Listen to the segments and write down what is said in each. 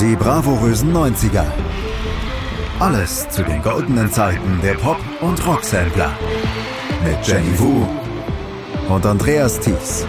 Die bravourösen 90er. Alles zu den goldenen Zeiten der Pop- und Rocksampler. Mit Jenny Wu und Andreas Thies.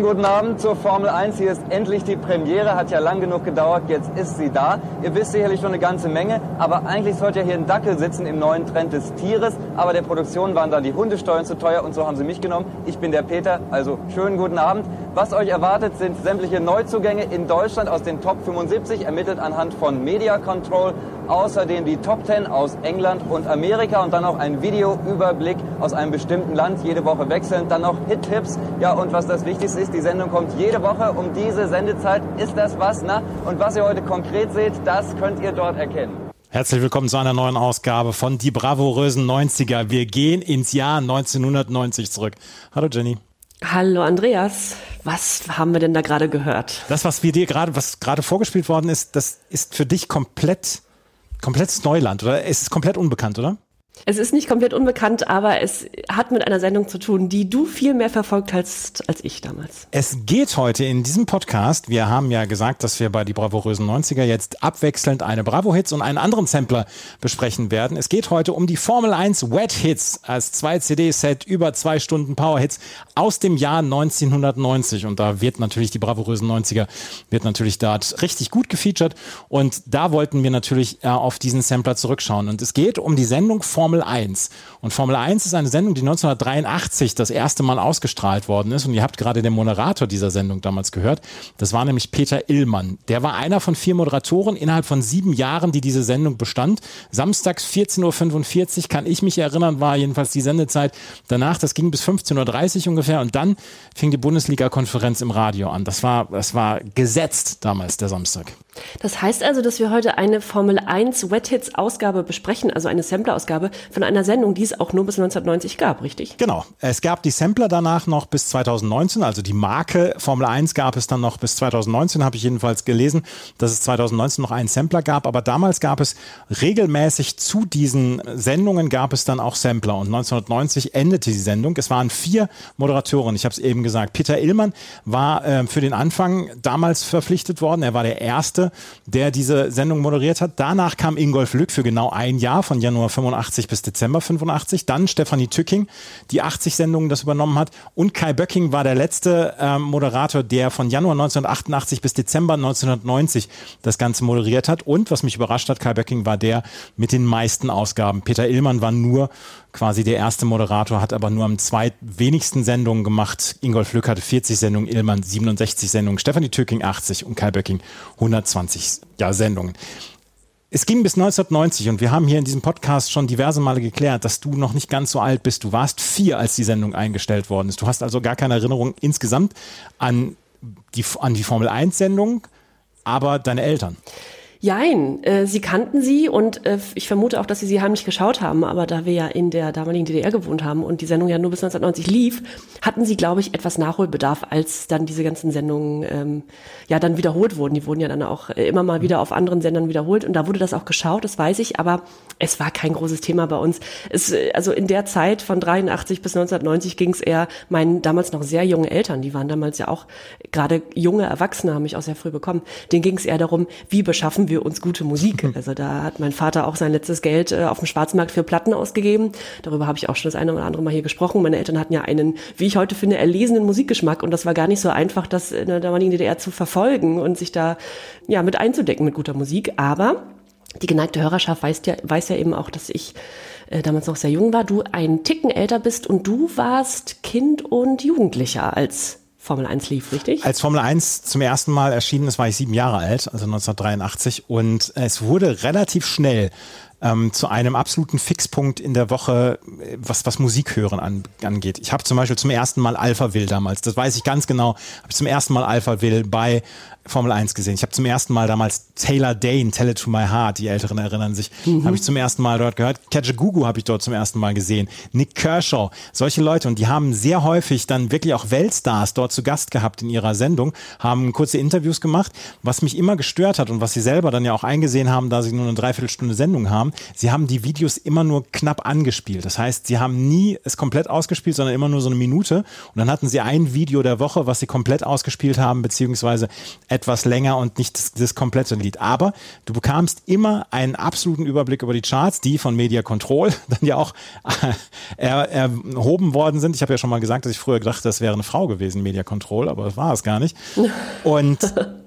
Schönen guten Abend zur Formel 1. Hier ist endlich die Premiere, hat ja lang genug gedauert, jetzt ist sie da. Ihr wisst sicherlich schon eine ganze Menge, aber eigentlich sollte ja hier ein Dackel sitzen im neuen Trend des Tieres, aber der Produktion waren dann die Hundesteuern zu teuer und so haben sie mich genommen. Ich bin der Peter, also schönen guten Abend. Was euch erwartet, sind sämtliche Neuzugänge in Deutschland aus den Top 75, ermittelt anhand von Media Control. Außerdem die Top 10 aus England und Amerika und dann noch ein Videoüberblick aus einem bestimmten Land, jede Woche wechselnd. Dann noch Hit-Tipps. Ja, und was das Wichtigste ist, die Sendung kommt jede Woche um diese Sendezeit. Ist das was, na? Und was ihr heute konkret seht, das könnt ihr dort erkennen. Herzlich willkommen zu einer neuen Ausgabe von Die bravourösen 90er. Wir gehen ins Jahr 1990 zurück. Hallo Jenny. Hallo Andreas, was haben wir denn da gerade gehört? Das, was wir dir gerade, was gerade vorgespielt worden ist, das ist für dich komplett, komplettes Neuland, oder? Es ist komplett unbekannt, oder? Es ist nicht komplett unbekannt, aber es hat mit einer Sendung zu tun, die du viel mehr verfolgt hast als ich damals. Es geht heute in diesem Podcast, wir haben ja gesagt, dass wir bei die bravourösen 90er jetzt abwechselnd eine Bravo-Hits und einen anderen Sampler besprechen werden. Es geht heute um die Formel 1 Wet Hits als zwei CD-Set über zwei Stunden Power-Hits aus dem Jahr 1990 und da wird natürlich die bravourösen 90er wird natürlich dort richtig gut gefeatured und da wollten wir natürlich äh, auf diesen Sampler zurückschauen und es geht um die Sendung Formel 1 und Formel 1 ist eine Sendung, die 1983 das erste Mal ausgestrahlt worden ist und ihr habt gerade den Moderator dieser Sendung damals gehört. Das war nämlich Peter Illmann. Der war einer von vier Moderatoren innerhalb von sieben Jahren, die diese Sendung bestand. Samstags 14.45 Uhr kann ich mich erinnern, war jedenfalls die Sendezeit. Danach, das ging bis 15.30 Uhr ungefähr und dann fing die Bundesliga-Konferenz im Radio an. Das war, das war gesetzt damals, der Samstag. Das heißt also, dass wir heute eine Formel 1 Wet Hits Ausgabe besprechen, also eine Sampler-Ausgabe von einer Sendung, die es auch nur bis 1990 gab, richtig? Genau. Es gab die Sampler danach noch bis 2019, also die Marke Formel 1 gab es dann noch bis 2019, habe ich jedenfalls gelesen, dass es 2019 noch einen Sampler gab, aber damals gab es regelmäßig zu diesen Sendungen gab es dann auch Sampler und 1990 endete die Sendung. Es waren vier Moderatoren, ich habe es eben gesagt. Peter Illmann war äh, für den Anfang damals verpflichtet worden, er war der erste, der diese Sendung moderiert hat. Danach kam Ingolf Lück für genau ein Jahr, von Januar 85 bis Dezember 85. Dann Stefanie Tücking, die 80 Sendungen das übernommen hat. Und Kai Böcking war der letzte äh, Moderator, der von Januar 1988 bis Dezember 1990 das Ganze moderiert hat. Und was mich überrascht hat, Kai Böcking war der mit den meisten Ausgaben. Peter Illmann war nur quasi der erste Moderator, hat aber nur am zweitwenigsten Sendungen gemacht. Ingolf Lück hatte 40 Sendungen, Illmann 67 Sendungen, Stefanie Tücking 80 und Kai Böcking 120 ja, Sendungen. Es ging bis 1990 und wir haben hier in diesem Podcast schon diverse Male geklärt, dass du noch nicht ganz so alt bist. Du warst vier, als die Sendung eingestellt worden ist. Du hast also gar keine Erinnerung insgesamt an die, an die Formel 1-Sendung, aber deine Eltern. Jein, äh, sie kannten sie und äh, ich vermute auch, dass sie sie heimlich geschaut haben, aber da wir ja in der damaligen DDR gewohnt haben und die Sendung ja nur bis 1990 lief, hatten sie, glaube ich, etwas Nachholbedarf, als dann diese ganzen Sendungen ähm, ja dann wiederholt wurden. Die wurden ja dann auch äh, immer mal wieder auf anderen Sendern wiederholt und da wurde das auch geschaut, das weiß ich, aber es war kein großes Thema bei uns. Es, äh, also in der Zeit von 83 bis 1990 ging es eher meinen damals noch sehr jungen Eltern, die waren damals ja auch gerade junge Erwachsene, haben mich auch sehr früh bekommen, denen ging es eher darum, wie beschaffen wir uns gute Musik. Also da hat mein Vater auch sein letztes Geld äh, auf dem Schwarzmarkt für Platten ausgegeben. Darüber habe ich auch schon das eine oder andere Mal hier gesprochen. Meine Eltern hatten ja einen, wie ich heute finde, erlesenen Musikgeschmack und das war gar nicht so einfach, das in der damaligen DDR zu verfolgen und sich da ja mit einzudecken mit guter Musik. Aber die geneigte Hörerschaft weiß ja, weiß ja eben auch, dass ich äh, damals noch sehr jung war, du ein Ticken älter bist und du warst Kind und Jugendlicher als Formel 1 lief, richtig? Als Formel 1 zum ersten Mal erschienen ist, war ich sieben Jahre alt, also 1983. Und es wurde relativ schnell ähm, zu einem absoluten Fixpunkt in der Woche, äh, was, was Musik hören an, angeht. Ich habe zum Beispiel zum ersten Mal Alpha Will damals, das weiß ich ganz genau, habe zum ersten Mal Alpha Will bei Formel 1 gesehen. Ich habe zum ersten Mal damals Taylor Dane, Tell It to My Heart, die Älteren erinnern sich, mhm. habe ich zum ersten Mal dort gehört. Gugu habe ich dort zum ersten Mal gesehen. Nick Kershaw, solche Leute. Und die haben sehr häufig dann wirklich auch Weltstars dort zu Gast gehabt in ihrer Sendung, haben kurze Interviews gemacht. Was mich immer gestört hat und was sie selber dann ja auch eingesehen haben, da sie nur eine Dreiviertelstunde Sendung haben, sie haben die Videos immer nur knapp angespielt. Das heißt, sie haben nie es komplett ausgespielt, sondern immer nur so eine Minute. Und dann hatten sie ein Video der Woche, was sie komplett ausgespielt haben, beziehungsweise etwas länger und nicht das, das komplette Lied. Aber du bekamst immer einen absoluten Überblick über die Charts, die von Media Control dann ja auch äh, erhoben worden sind. Ich habe ja schon mal gesagt, dass ich früher gedacht, das wäre eine Frau gewesen, Media Control, aber das war es gar nicht. Und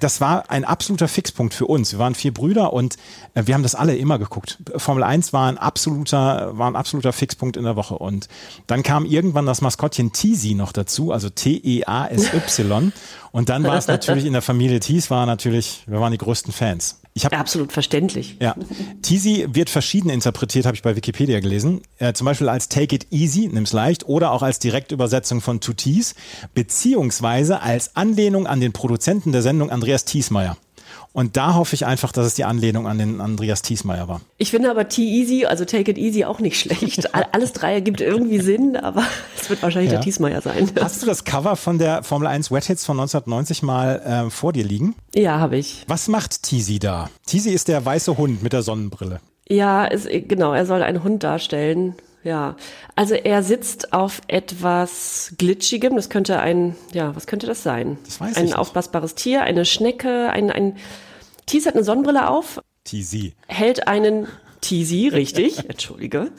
das war ein absoluter Fixpunkt für uns. Wir waren vier Brüder und äh, wir haben das alle immer geguckt. Formel 1 war ein absoluter, war ein absoluter Fixpunkt in der Woche. Und dann kam irgendwann das Maskottchen Teasy noch dazu, also T-E-A-S-Y. Und dann war es natürlich in der Familie Thies, war natürlich, wir waren die größten Fans. Ich hab, Absolut verständlich. Ja. Teasy wird verschieden interpretiert, habe ich bei Wikipedia gelesen. Äh, zum Beispiel als Take It Easy, nimm's leicht, oder auch als Direktübersetzung von To Tease, beziehungsweise als Anlehnung an den Produzenten der Sendung Andreas Thiesmeier. Und da hoffe ich einfach, dass es die Anlehnung an den Andreas Thiesmeier war. Ich finde aber T-Easy, also Take It Easy, auch nicht schlecht. Alles drei ergibt irgendwie Sinn, aber es wird wahrscheinlich ja. der Thiesmeier sein. Hast du das Cover von der Formel 1 Wet Hits von 1990 mal äh, vor dir liegen? Ja, habe ich. Was macht Teasy da? Teasy ist der weiße Hund mit der Sonnenbrille. Ja, es, genau, er soll einen Hund darstellen. Ja, also er sitzt auf etwas Glitschigem. Das könnte ein, ja, was könnte das sein? Das weiß ein ich. Ein aufblasbares Tier, eine Schnecke, ein, ein Tees hat eine Sonnenbrille auf. Teasy. Hält einen Teasy, richtig, entschuldige.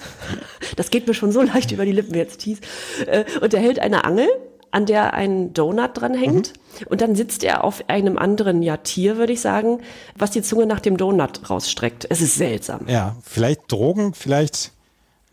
Das geht mir schon so leicht über die Lippen jetzt, Tees. Äh, und er hält eine Angel, an der ein Donut dran hängt. Mhm. Und dann sitzt er auf einem anderen ja, Tier, würde ich sagen, was die Zunge nach dem Donut rausstreckt. Es ist seltsam. Ja, vielleicht Drogen, vielleicht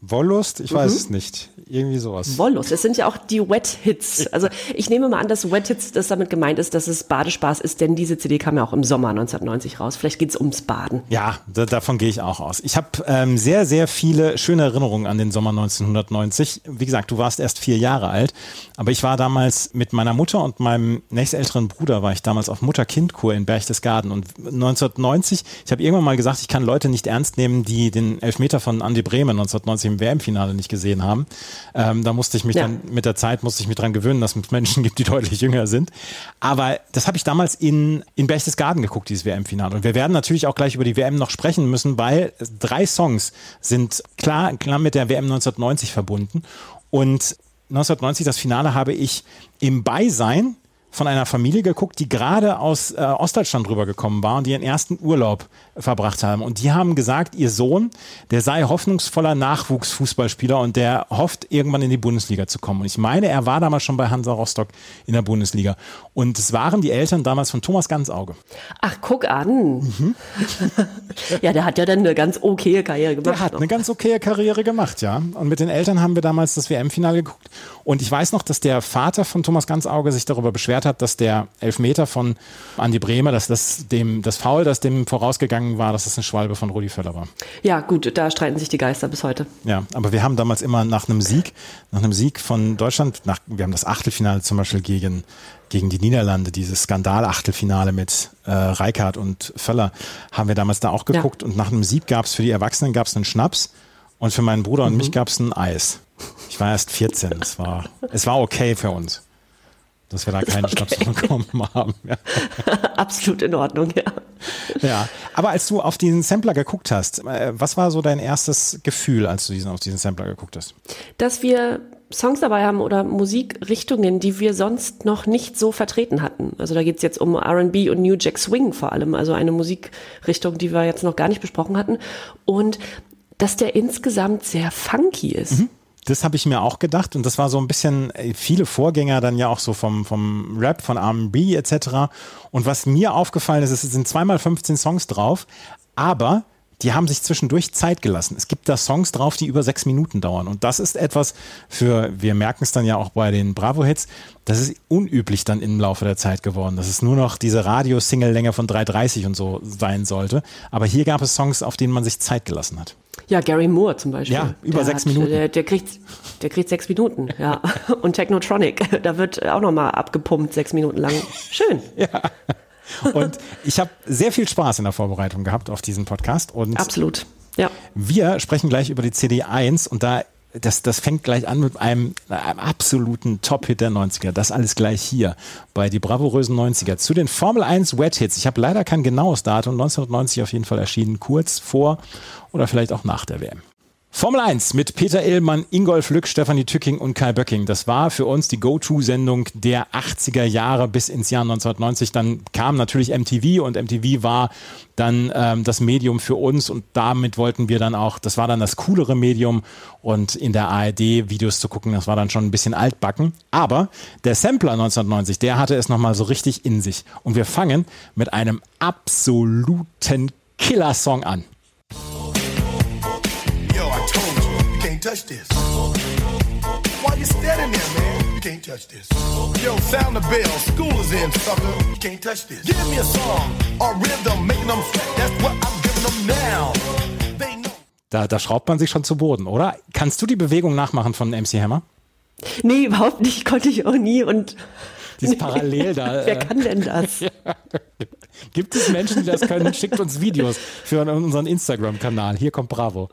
Wollust? Ich weiß mhm. es nicht. Irgendwie sowas. Wollust. Es sind ja auch die Wet Hits. Also ich nehme mal an, dass Wet Hits, das damit gemeint ist, dass es Badespaß ist, denn diese CD kam ja auch im Sommer 1990 raus. Vielleicht geht es ums Baden. Ja, da, davon gehe ich auch aus. Ich habe ähm, sehr, sehr viele schöne Erinnerungen an den Sommer 1990. Wie gesagt, du warst erst vier Jahre alt, aber ich war damals mit meiner Mutter und meinem nächstälteren Bruder, war ich damals auf Mutter-Kind-Kur in Berchtesgaden. Und 1990, ich habe irgendwann mal gesagt, ich kann Leute nicht ernst nehmen, die den Elfmeter von Andi Bremen 1990 im WM-Finale nicht gesehen haben. Ähm, da musste ich mich ja. dann mit der Zeit musste ich mich dran gewöhnen, dass es Menschen gibt, die deutlich jünger sind. Aber das habe ich damals in, in Berchtesgaden geguckt, dieses WM-Finale. Und wir werden natürlich auch gleich über die WM noch sprechen müssen, weil drei Songs sind klar, klar mit der WM 1990 verbunden. Und 1990, das Finale, habe ich im Beisein von einer Familie geguckt, die gerade aus äh, Ostdeutschland rübergekommen war und die ihren ersten Urlaub verbracht haben. Und die haben gesagt, ihr Sohn, der sei hoffnungsvoller Nachwuchsfußballspieler und der hofft, irgendwann in die Bundesliga zu kommen. Und ich meine, er war damals schon bei Hansa Rostock in der Bundesliga. Und es waren die Eltern damals von Thomas Ganzauge. Ach, guck an. Mhm. ja, der hat ja dann eine ganz okaye Karriere gemacht. Der hat noch. eine ganz okaye Karriere gemacht, ja. Und mit den Eltern haben wir damals das WM-Finale geguckt. Und ich weiß noch, dass der Vater von Thomas Ganzauge sich darüber beschwert hat, dass der Elfmeter von Andi Bremer, dass das dem, das Foul, das dem vorausgegangen war, dass das eine Schwalbe von Rudi Völler war. Ja, gut, da streiten sich die Geister bis heute. Ja, aber wir haben damals immer nach einem Sieg, nach einem Sieg von Deutschland, nach, wir haben das Achtelfinale zum Beispiel gegen gegen die Niederlande, dieses Skandal-Achtelfinale mit äh, Reikard und Völler, haben wir damals da auch geguckt. Ja. Und nach einem Sieg gab es für die Erwachsenen gab's einen Schnaps und für meinen Bruder und mhm. mich gab es ein Eis. Ich war erst 14. Es war, es war okay für uns dass wir da keinen okay. Schnaps bekommen haben. Ja. Absolut in Ordnung, ja. Ja, aber als du auf diesen Sampler geguckt hast, äh, was war so dein erstes Gefühl, als du diesen, auf diesen Sampler geguckt hast? Dass wir Songs dabei haben oder Musikrichtungen, die wir sonst noch nicht so vertreten hatten. Also da geht es jetzt um RB und New Jack Swing vor allem, also eine Musikrichtung, die wir jetzt noch gar nicht besprochen hatten. Und dass der insgesamt sehr funky ist. Mhm. Das habe ich mir auch gedacht und das war so ein bisschen äh, viele Vorgänger dann ja auch so vom, vom Rap, von R&B etc. Und was mir aufgefallen ist, es sind zweimal 15 Songs drauf, aber die haben sich zwischendurch Zeit gelassen. Es gibt da Songs drauf, die über sechs Minuten dauern. Und das ist etwas für, wir merken es dann ja auch bei den Bravo-Hits, das ist unüblich dann im Laufe der Zeit geworden, dass es nur noch diese Radio-Single-Länge von 3,30 und so sein sollte. Aber hier gab es Songs, auf denen man sich Zeit gelassen hat. Ja, Gary Moore zum Beispiel. Ja, über der sechs hat, Minuten. Der, der, kriegt, der kriegt sechs Minuten, ja. Und Technotronic, da wird auch nochmal abgepumpt, sechs Minuten lang. Schön. ja. Und ich habe sehr viel Spaß in der Vorbereitung gehabt auf diesen Podcast. Und Absolut. Ja. Wir sprechen gleich über die CD1 und da das, das fängt gleich an mit einem, einem absoluten Top-Hit der 90er. Das alles gleich hier bei die bravourösen 90er. Zu den Formel 1 Wet-Hits. Ich habe leider kein genaues Datum. 1990 auf jeden Fall erschienen, kurz vor oder vielleicht auch nach der WM. Formel 1 mit Peter Illmann, Ingolf Lück, Stefanie Tücking und Kai Böcking. Das war für uns die Go-To-Sendung der 80er Jahre bis ins Jahr 1990. Dann kam natürlich MTV und MTV war dann ähm, das Medium für uns und damit wollten wir dann auch, das war dann das coolere Medium und in der ARD Videos zu gucken, das war dann schon ein bisschen altbacken. Aber der Sampler 1990, der hatte es nochmal so richtig in sich. Und wir fangen mit einem absoluten Killer-Song an. Touch this. Why you standing there, man? You can't touch this. Yo, sound the bell. School is in, sucker. You can't touch this. Give me a song or rhythm, making them sweat. That's what I'm giving them now. Da, da schraubt man sich schon zu Boden, oder? Kannst du die Bewegung nachmachen von MC Hammer? Nee, überhaupt nicht. Konnte ich auch nie. Und dieses nee. Parallel da. Wer äh, kann denn das? ja. Gibt es Menschen, die das können? Schickt uns Videos für unseren Instagram-Kanal. Hier kommt Bravo.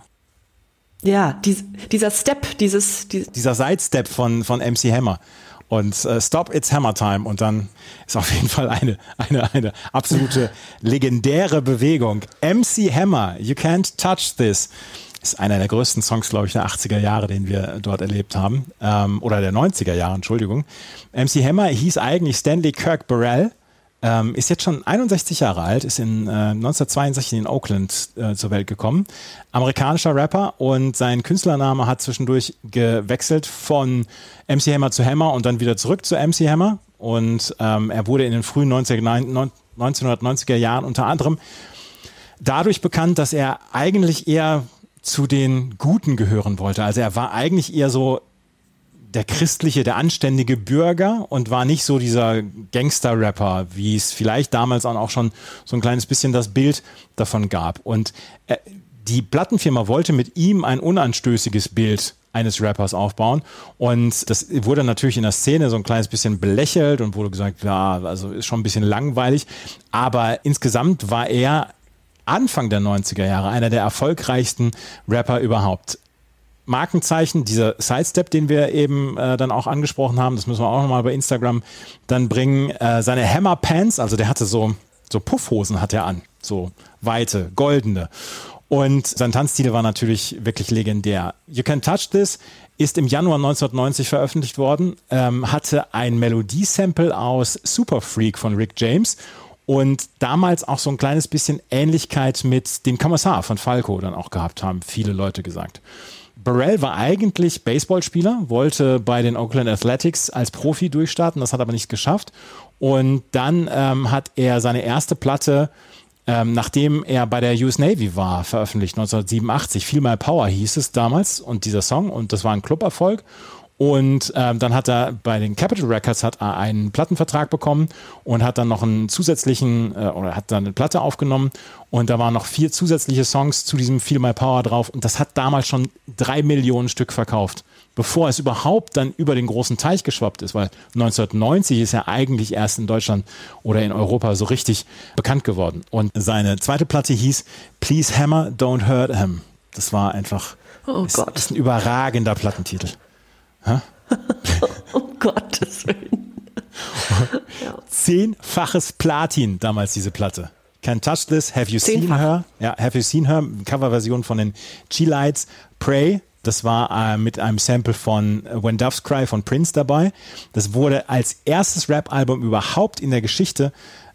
Ja, dies, dieser Step, dieses, dieses dieser Sidestep von, von MC Hammer. Und äh, Stop, it's Hammer Time. Und dann ist auf jeden Fall eine, eine, eine absolute legendäre Bewegung. MC Hammer, You Can't Touch This. Ist einer der größten Songs, glaube ich, der 80er Jahre, den wir dort erlebt haben. Ähm, oder der 90er Jahre, Entschuldigung. MC Hammer hieß eigentlich Stanley Kirk Burrell ähm, ist jetzt schon 61 Jahre alt, ist in äh, 1962 in Oakland äh, zur Welt gekommen. Amerikanischer Rapper und sein Künstlername hat zwischendurch gewechselt von MC Hammer zu Hammer und dann wieder zurück zu MC Hammer. Und ähm, er wurde in den frühen 90, 1990er Jahren unter anderem dadurch bekannt, dass er eigentlich eher zu den Guten gehören wollte. Also er war eigentlich eher so der christliche, der anständige Bürger und war nicht so dieser Gangster-Rapper, wie es vielleicht damals auch schon so ein kleines bisschen das Bild davon gab. Und äh, die Plattenfirma wollte mit ihm ein unanstößiges Bild eines Rappers aufbauen. Und das wurde natürlich in der Szene so ein kleines bisschen belächelt und wurde gesagt, ja, also ist schon ein bisschen langweilig. Aber insgesamt war er Anfang der 90er Jahre einer der erfolgreichsten Rapper überhaupt. Markenzeichen, dieser Sidestep, den wir eben äh, dann auch angesprochen haben, das müssen wir auch nochmal bei Instagram dann bringen. Äh, seine Hammer Pants, also der hatte so, so Puffhosen hat er an, so weite, goldene. Und sein Tanzstil war natürlich wirklich legendär. You Can Touch This ist im Januar 1990 veröffentlicht worden, ähm, hatte ein Melodiesample aus Super Freak von Rick James und damals auch so ein kleines bisschen Ähnlichkeit mit dem Kommissar von Falco dann auch gehabt haben, viele Leute gesagt. Burrell war eigentlich Baseballspieler, wollte bei den Oakland Athletics als Profi durchstarten, das hat aber nicht geschafft. Und dann ähm, hat er seine erste Platte, ähm, nachdem er bei der US Navy war, veröffentlicht, 1987. Feel My Power hieß es damals und dieser Song und das war ein Cluberfolg. Und ähm, dann hat er bei den Capitol Records hat er einen Plattenvertrag bekommen und hat dann noch einen zusätzlichen äh, oder hat dann eine Platte aufgenommen und da waren noch vier zusätzliche Songs zu diesem Feel My Power drauf und das hat damals schon drei Millionen Stück verkauft, bevor es überhaupt dann über den großen Teich geschwappt ist, weil 1990 ist er eigentlich erst in Deutschland oder in Europa so richtig bekannt geworden. Und seine zweite Platte hieß Please Hammer, Don't Hurt Him. Das war einfach oh ist, ist ein überragender Plattentitel. um Gottes Willen. Zehnfaches Platin damals diese Platte. Can't Touch This, Have You Zehnfach. Seen Her? Ja, Have You Seen Her? Coverversion von den G-Lights. Pray, das war äh, mit einem Sample von When Doves Cry von Prince dabei. Das wurde als erstes Rap-Album überhaupt in der Geschichte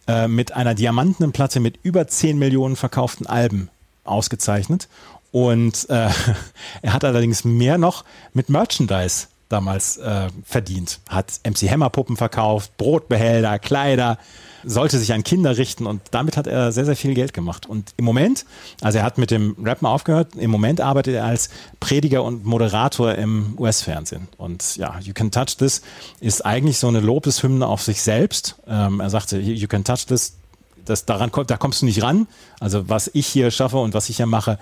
äh, mit einer diamantenen Platte mit über 10 Millionen verkauften Alben ausgezeichnet. Und äh, er hat allerdings mehr noch mit Merchandise damals äh, verdient. Hat MC Hammer Puppen verkauft, Brotbehälter, Kleider, sollte sich an Kinder richten und damit hat er sehr, sehr viel Geld gemacht. Und im Moment, also er hat mit dem Rappen aufgehört, im Moment arbeitet er als Prediger und Moderator im US-Fernsehen. Und ja, You Can Touch This ist eigentlich so eine Lobeshymne auf sich selbst. Ähm, er sagte, You Can Touch This, das daran da kommst du nicht ran. Also was ich hier schaffe und was ich hier mache,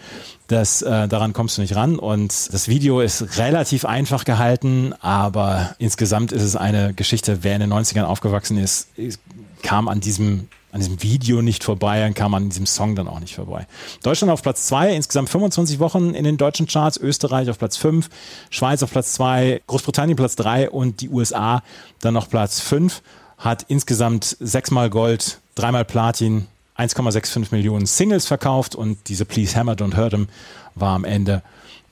das äh, daran kommst du nicht ran. Und das Video ist relativ einfach gehalten, aber insgesamt ist es eine Geschichte. Wer in den 90ern aufgewachsen ist, kam an diesem an diesem Video nicht vorbei, dann kam man an diesem Song dann auch nicht vorbei. Deutschland auf Platz 2, insgesamt 25 Wochen in den deutschen Charts, Österreich auf Platz 5, Schweiz auf Platz 2, Großbritannien Platz 3 und die USA dann noch Platz 5, hat insgesamt sechsmal Gold, dreimal Platin, 1,65 Millionen Singles verkauft und diese Please Hammer Don't Hurt Him war am Ende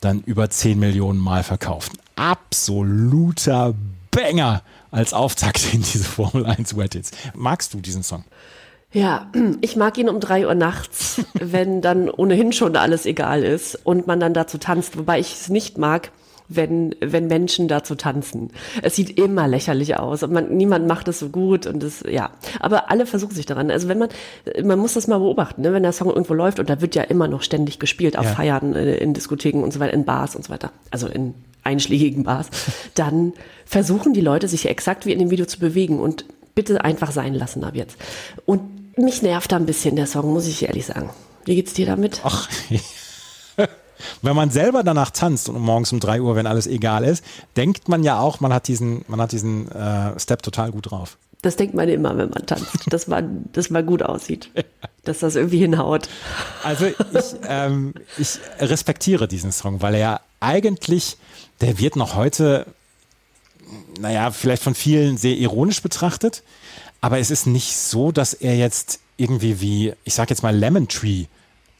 dann über 10 Millionen Mal verkauft. Absoluter Banger als Auftakt in diese Formel 1 Wet Hits. Magst du diesen Song? Ja, ich mag ihn um drei Uhr nachts, wenn dann ohnehin schon alles egal ist und man dann dazu tanzt, wobei ich es nicht mag, wenn, wenn Menschen dazu tanzen. Es sieht immer lächerlich aus und man, niemand macht es so gut und das, ja. Aber alle versuchen sich daran. Also wenn man, man muss das mal beobachten, ne? wenn der Song irgendwo läuft und da wird ja immer noch ständig gespielt auf ja. Feiern, äh, in Diskotheken und so weiter, in Bars und so weiter. Also in einschlägigen Bars. Dann versuchen die Leute sich exakt wie in dem Video zu bewegen und bitte einfach sein lassen ab jetzt. Und mich nervt da ein bisschen der Song, muss ich ehrlich sagen. Wie geht's dir damit? Ach, wenn man selber danach tanzt und morgens um drei Uhr, wenn alles egal ist, denkt man ja auch, man hat diesen, man hat diesen äh, Step total gut drauf. Das denkt man immer, wenn man tanzt, dass man, dass man gut aussieht, dass das irgendwie hinhaut. Also ich, ähm, ich respektiere diesen Song, weil er eigentlich, der wird noch heute, naja, vielleicht von vielen sehr ironisch betrachtet, aber es ist nicht so, dass er jetzt irgendwie wie, ich sag jetzt mal Lemon Tree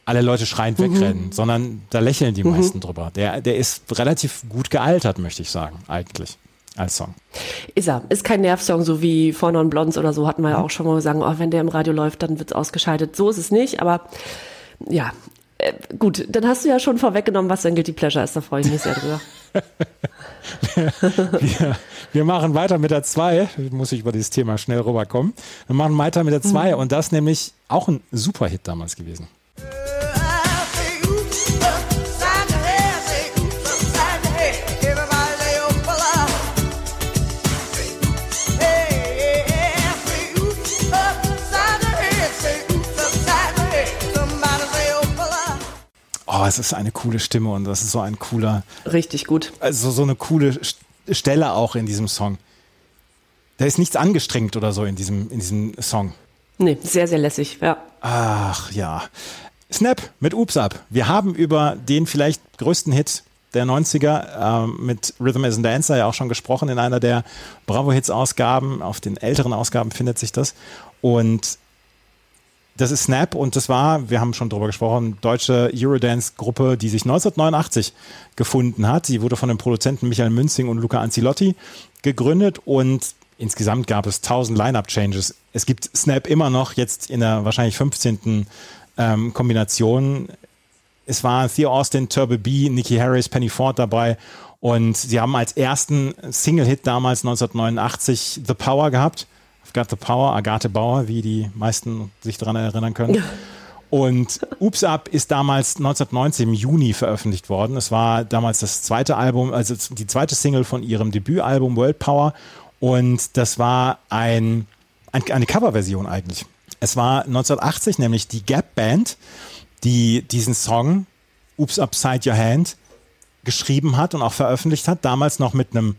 alle Leute schreiend mhm. wegrennen, sondern da lächeln die mhm. meisten drüber. Der, der ist relativ gut gealtert, möchte ich sagen, eigentlich. Als Song. Ist er. Ist kein Nervsong, so wie Vorne und Blondes oder so, hatten wir ja mhm. auch schon mal gesagt, oh, wenn der im Radio läuft, dann wird es ausgeschaltet. So ist es nicht, aber ja, äh, gut, dann hast du ja schon vorweggenommen, was dein Guilty Pleasure ist, da freue ich mich sehr drüber. wir, wir, machen weiter mit der 2, muss ich über dieses Thema schnell rüberkommen. Wir machen weiter mit der 2 mhm. und das nämlich auch ein Superhit damals gewesen. Oh, es ist eine coole Stimme und das ist so ein cooler. Richtig gut. Also so eine coole Stelle auch in diesem Song. Da ist nichts angestrengt oder so in diesem, in diesem Song. Nee, sehr, sehr lässig, ja. Ach ja. Snap mit Oops Up. Wir haben über den vielleicht größten Hit der 90er äh, mit Rhythm as a Dancer ja auch schon gesprochen in einer der Bravo Hits Ausgaben. Auf den älteren Ausgaben findet sich das. Und das ist Snap und das war, wir haben schon drüber gesprochen, deutsche Eurodance-Gruppe, die sich 1989 gefunden hat. Sie wurde von den Produzenten Michael Münzing und Luca Anzilotti gegründet und insgesamt gab es 1000 Line-Up-Changes. Es gibt Snap immer noch, jetzt in der wahrscheinlich 15. Ähm, Kombination. Es waren Theo Austin, Turbo B, Nicky Harris, Penny Ford dabei und sie haben als ersten Single-Hit damals 1989 The Power gehabt Got the Power, Agathe Bauer, wie die meisten sich daran erinnern können. Und Oops Up ist damals 1990 im Juni veröffentlicht worden. Es war damals das zweite Album, also die zweite Single von ihrem Debütalbum World Power. Und das war ein, ein eine Coverversion eigentlich. Es war 1980 nämlich die Gap Band, die diesen Song Oops Upside Your Hand geschrieben hat und auch veröffentlicht hat. Damals noch mit einem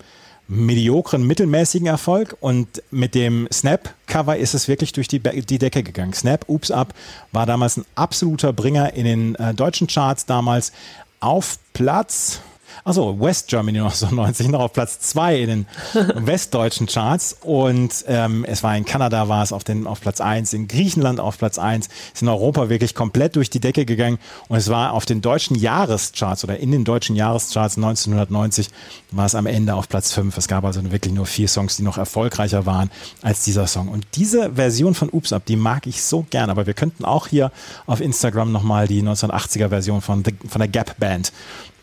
mediokren, mittelmäßigen Erfolg und mit dem Snap-Cover ist es wirklich durch die, die Decke gegangen. Snap, Oops Up war damals ein absoluter Bringer in den äh, deutschen Charts damals auf Platz Achso, West Germany 1990 noch auf Platz zwei in den westdeutschen Charts. Und ähm, es war in Kanada war es auf, den, auf Platz eins, in Griechenland auf Platz eins, ist in Europa wirklich komplett durch die Decke gegangen. Und es war auf den deutschen Jahrescharts oder in den deutschen Jahrescharts 1990 war es am Ende auf Platz fünf. Es gab also wirklich nur vier Songs, die noch erfolgreicher waren als dieser Song. Und diese Version von Oops Up, die mag ich so gern. Aber wir könnten auch hier auf Instagram nochmal die 1980er Version von, The, von der Gap Band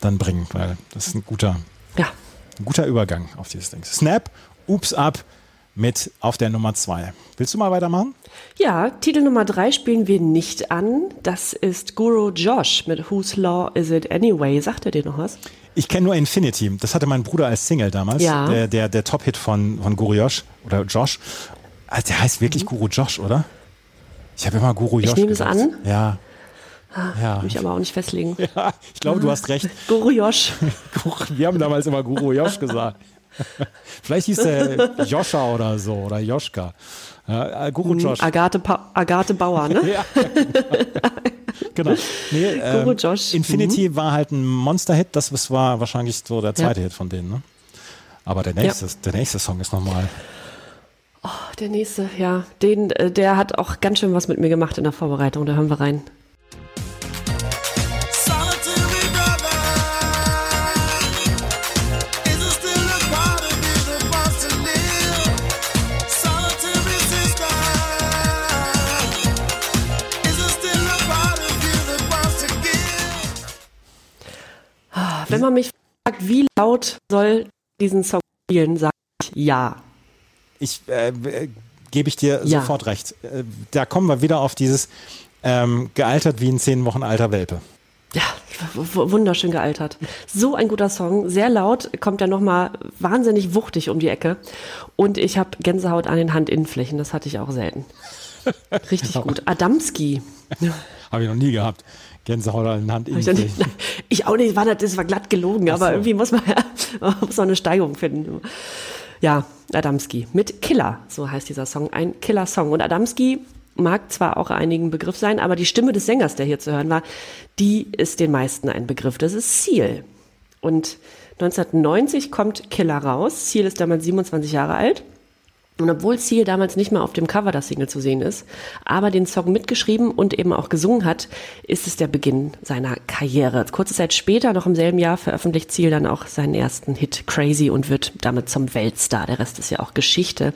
dann bringen, weil das ist ein guter, ja. ein guter Übergang auf dieses Ding. Snap, Oops Up mit auf der Nummer zwei. Willst du mal weitermachen? Ja, Titel Nummer drei spielen wir nicht an. Das ist Guru Josh mit Whose Law Is It Anyway? Sagt er dir noch was? Ich kenne nur Infinity. Das hatte mein Bruder als Single damals. Ja. Der, der, der Top-Hit von, von Guru Josh oder Josh. Also der heißt wirklich mhm. Guru Josh, oder? Ich habe immer Guru Josh Ich nehme es an. Ja. Ah, ja. Mich aber auch nicht festlegen. Ja, ich glaube, du hast recht. Guru Josh. Wir haben damals immer Guru Josh gesagt. Vielleicht hieß der Joscha oder so oder Joschka. Äh, Guru Josh. Agathe, pa Agathe Bauer, ne? ja, genau. Nee, ähm, Guru Josh. Infinity mhm. war halt ein Monster-Hit, das war wahrscheinlich so der zweite ja. Hit von denen, ne? Aber der nächste, ja. der nächste Song ist nochmal. Oh, der nächste, ja. Den, äh, der hat auch ganz schön was mit mir gemacht in der Vorbereitung. Da hören wir rein. Wenn man mich fragt, wie laut soll diesen Song spielen, sage ich ja. Ich äh, gebe ich dir ja. sofort recht. Äh, da kommen wir wieder auf dieses ähm, gealtert wie ein zehn Wochen alter Welpe. Ja, wunderschön gealtert. So ein guter Song, sehr laut, kommt ja nochmal wahnsinnig wuchtig um die Ecke. Und ich habe Gänsehaut an den Handinnenflächen, das hatte ich auch selten. Richtig gut. Adamski. Habe ich noch nie gehabt. Gänsehaut an den Handinnenflächen. Ich auch nicht, war das, das war glatt gelogen, aber so. irgendwie muss man ja man muss noch eine Steigerung finden. Ja, Adamski mit Killer, so heißt dieser Song, ein Killer-Song. Und Adamski mag zwar auch einigen Begriff sein, aber die Stimme des Sängers, der hier zu hören war, die ist den meisten ein Begriff. Das ist Seal. Und 1990 kommt Killer raus. Seal ist damals 27 Jahre alt. Und obwohl Seal damals nicht mehr auf dem Cover das Single zu sehen ist, aber den Song mitgeschrieben und eben auch gesungen hat, ist es der Beginn seiner Karriere. Kurze Zeit später, noch im selben Jahr, veröffentlicht Seal dann auch seinen ersten Hit Crazy und wird damit zum Weltstar. Der Rest ist ja auch Geschichte.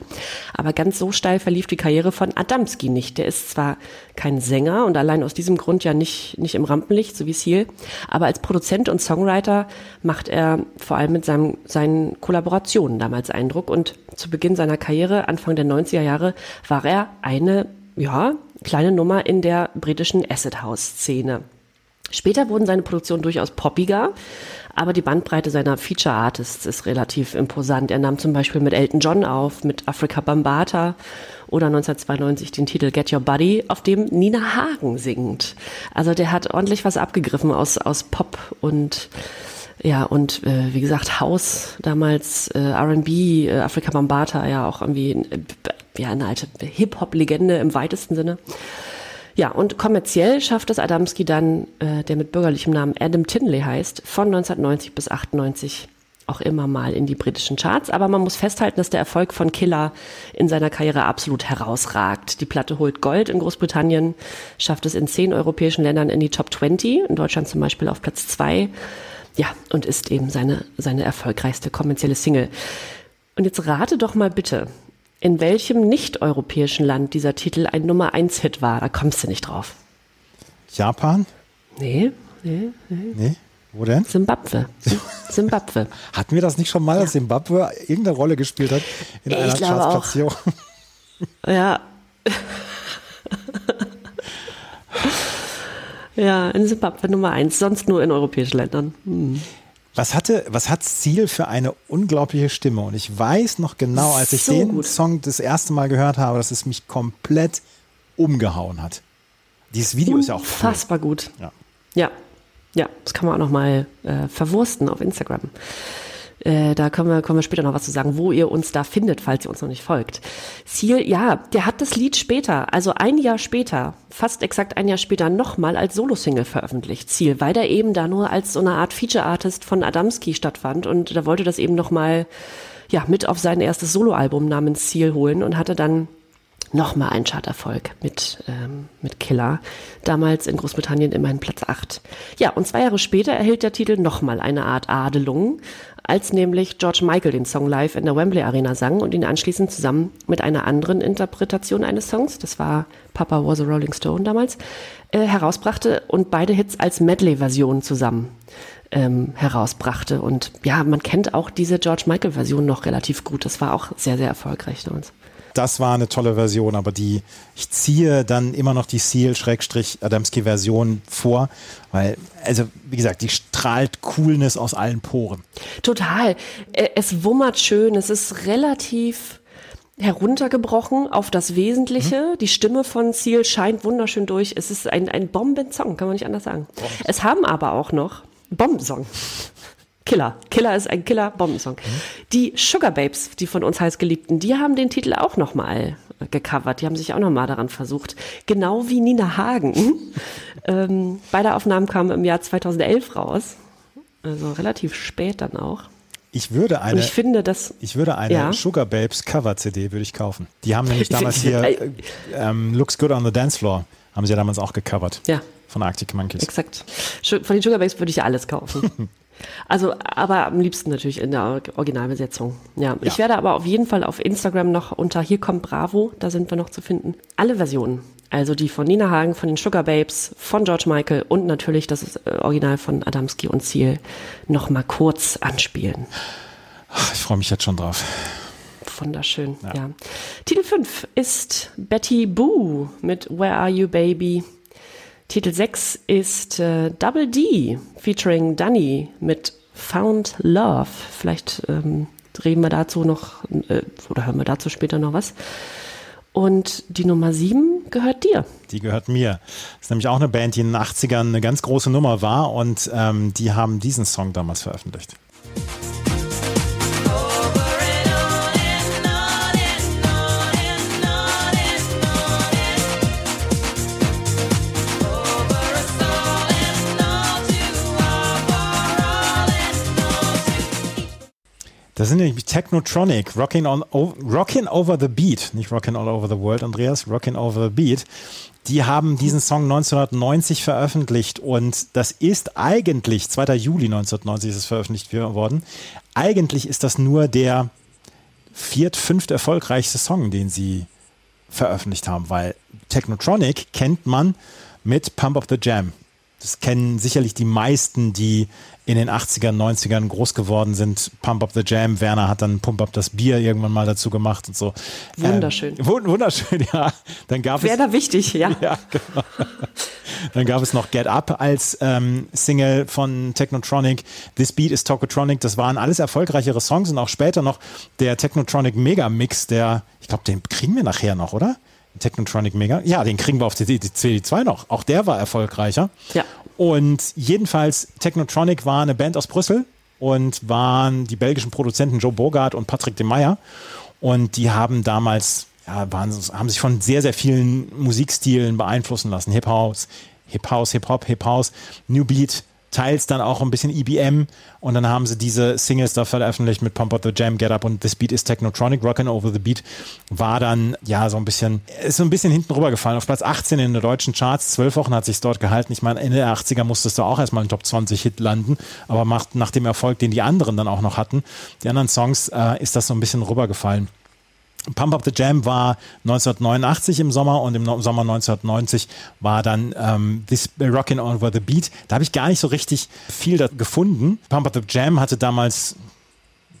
Aber ganz so steil verlief die Karriere von Adamski nicht. Der ist zwar kein Sänger und allein aus diesem Grund ja nicht, nicht im Rampenlicht, so wie Seal, aber als Produzent und Songwriter macht er vor allem mit seinem, seinen Kollaborationen damals Eindruck und zu Beginn seiner Karriere, Anfang der 90er Jahre, war er eine, ja, kleine Nummer in der britischen Acid House Szene. Später wurden seine Produktionen durchaus poppiger, aber die Bandbreite seiner Feature Artists ist relativ imposant. Er nahm zum Beispiel mit Elton John auf, mit Africa Bambata oder 1992 den Titel Get Your Body, auf dem Nina Hagen singt. Also der hat ordentlich was abgegriffen aus, aus Pop und ja, und äh, wie gesagt, House damals, äh, RB, äh, Afrika Bambata, ja auch irgendwie äh, ja, eine alte Hip-Hop-Legende im weitesten Sinne. Ja, und kommerziell schafft es Adamski dann, äh, der mit bürgerlichem Namen Adam Tinley heißt, von 1990 bis 98 auch immer mal in die britischen Charts. Aber man muss festhalten, dass der Erfolg von Killer in seiner Karriere absolut herausragt. Die Platte holt Gold in Großbritannien, schafft es in zehn europäischen Ländern in die Top 20, in Deutschland zum Beispiel auf Platz zwei ja, und ist eben seine, seine erfolgreichste kommerzielle Single. Und jetzt rate doch mal bitte, in welchem nicht-europäischen Land dieser Titel ein Nummer 1 Hit war. Da kommst du nicht drauf. Japan? Nee, nee, nee. Nee? Wo denn? Zimbabwe. Zimbabwe. Hatten wir das nicht schon mal, ja. dass Zimbabwe irgendeine Rolle gespielt hat in ich einer Chartsplatzierung? Ja. Ja, in Zimbabwe Nummer eins, sonst nur in europäischen Ländern. Hm. Was hatte, was hat Ziel für eine unglaubliche Stimme? Und ich weiß noch genau, als ich so den gut. Song das erste Mal gehört habe, dass es mich komplett umgehauen hat. Dieses Video Unfassbar ist ja auch Unfassbar gut. Ja. ja. Ja, das kann man auch noch mal äh, verwursten auf Instagram. Äh, da können wir, können wir später noch was zu sagen, wo ihr uns da findet, falls ihr uns noch nicht folgt. Ziel, ja, der hat das Lied später, also ein Jahr später, fast exakt ein Jahr später nochmal als Solo-Single veröffentlicht. Ziel, weil der eben da nur als so eine Art Feature-Artist von Adamski stattfand und da wollte das eben nochmal ja, mit auf sein erstes Soloalbum namens Ziel holen und hatte dann nochmal ein Charterfolg mit, ähm, mit Killer. Damals in Großbritannien immerhin Platz 8. Ja, und zwei Jahre später erhielt der Titel nochmal eine Art Adelung, als nämlich George Michael den Song live in der Wembley Arena sang und ihn anschließend zusammen mit einer anderen Interpretation eines Songs, das war Papa Was a Rolling Stone damals, äh, herausbrachte und beide Hits als Medley-Version zusammen ähm, herausbrachte. Und ja, man kennt auch diese George Michael-Version noch relativ gut. Das war auch sehr, sehr erfolgreich damals das war eine tolle Version, aber die, ich ziehe dann immer noch die Seal-Adamski-Version vor, weil, also wie gesagt, die strahlt Coolness aus allen Poren. Total. Es wummert schön, es ist relativ heruntergebrochen auf das Wesentliche. Mhm. Die Stimme von Seal scheint wunderschön durch. Es ist ein, ein Bombensong, kann man nicht anders sagen. Bombensong. Es haben aber auch noch Bombensong. Killer. Killer ist ein Killer-Bombensong. Mhm. Die Sugar Babes, die von uns heiß geliebten, die haben den Titel auch nochmal gecovert. Die haben sich auch nochmal daran versucht. Genau wie Nina Hagen. ähm, beide Aufnahmen kamen im Jahr 2011 raus. Also relativ spät dann auch. Ich würde eine, Und ich finde, dass, ich würde eine ja. Sugar Babes Cover CD würde ich kaufen. Die haben nämlich damals hier äh, ähm, Looks Good on the Dance Floor haben sie ja damals auch gecovert. Ja. Von Arctic Monkeys. Exakt. Von den Sugar Babes würde ich ja alles kaufen. Also, aber am liebsten natürlich in der Originalbesetzung. Ja. ja. Ich werde aber auf jeden Fall auf Instagram noch unter Hier kommt Bravo, da sind wir noch zu finden, alle Versionen. Also die von Nina Hagen, von den Sugar Babes, von George Michael und natürlich das äh, Original von Adamski und Ziel noch mal kurz anspielen. Ich freue mich jetzt schon drauf. Wunderschön, ja. ja. Titel 5 ist Betty Boo mit Where Are You Baby? Titel 6 ist äh, Double D featuring Dunny mit Found Love. Vielleicht ähm, reden wir dazu noch äh, oder hören wir dazu später noch was. Und die Nummer 7 gehört dir. Die gehört mir. Das ist nämlich auch eine Band, die in den 80ern eine ganz große Nummer war und ähm, die haben diesen Song damals veröffentlicht. Das sind nämlich Technotronic, Rockin' on, Rockin' Over the Beat, nicht Rockin' All Over the World, Andreas, Rockin' Over the Beat. Die haben diesen Song 1990 veröffentlicht und das ist eigentlich, 2. Juli 1990 ist es veröffentlicht worden. Eigentlich ist das nur der viert, fünft erfolgreichste Song, den sie veröffentlicht haben, weil Technotronic kennt man mit Pump of the Jam. Das kennen sicherlich die meisten, die in den 80ern, 90ern groß geworden sind. Pump Up the Jam, Werner hat dann Pump Up das Bier irgendwann mal dazu gemacht und so. Wunderschön. Ähm, wunderschön, ja. Dann gab Werner es, wichtig, ja. ja genau. Dann gab es noch Get Up als ähm, Single von Technotronic. This Beat is Tokotronic. Das waren alles erfolgreichere Songs und auch später noch der Technotronic Mega Mix, der, ich glaube, den kriegen wir nachher noch, oder? Technotronic Mega. Ja, den kriegen wir auf die CD2 noch. Auch der war erfolgreicher. Ja. Und jedenfalls, Technotronic war eine Band aus Brüssel und waren die belgischen Produzenten Joe Bogart und Patrick de Meyer. Und die haben damals, ja, waren, haben sich von sehr, sehr vielen Musikstilen beeinflussen lassen. Hip House, Hip House, Hip Hop, Hip House, New Beat, teils dann auch ein bisschen EBM und dann haben sie diese Singles da veröffentlicht mit Pump Up the Jam, Get Up und This Beat is Technotronic, Rockin' Over the Beat war dann ja so ein bisschen, ist so ein bisschen hinten rübergefallen. Auf Platz 18 in den deutschen Charts, zwölf Wochen hat sich dort gehalten. Ich meine, Ende der 80er musstest du auch erstmal in Top 20 Hit landen, aber macht, nach dem Erfolg, den die anderen dann auch noch hatten, die anderen Songs, äh, ist das so ein bisschen rübergefallen. Pump Up the Jam war 1989 im Sommer und im Sommer 1990 war dann ähm, This Rockin' Over the Beat. Da habe ich gar nicht so richtig viel gefunden. Pump Up the Jam hatte damals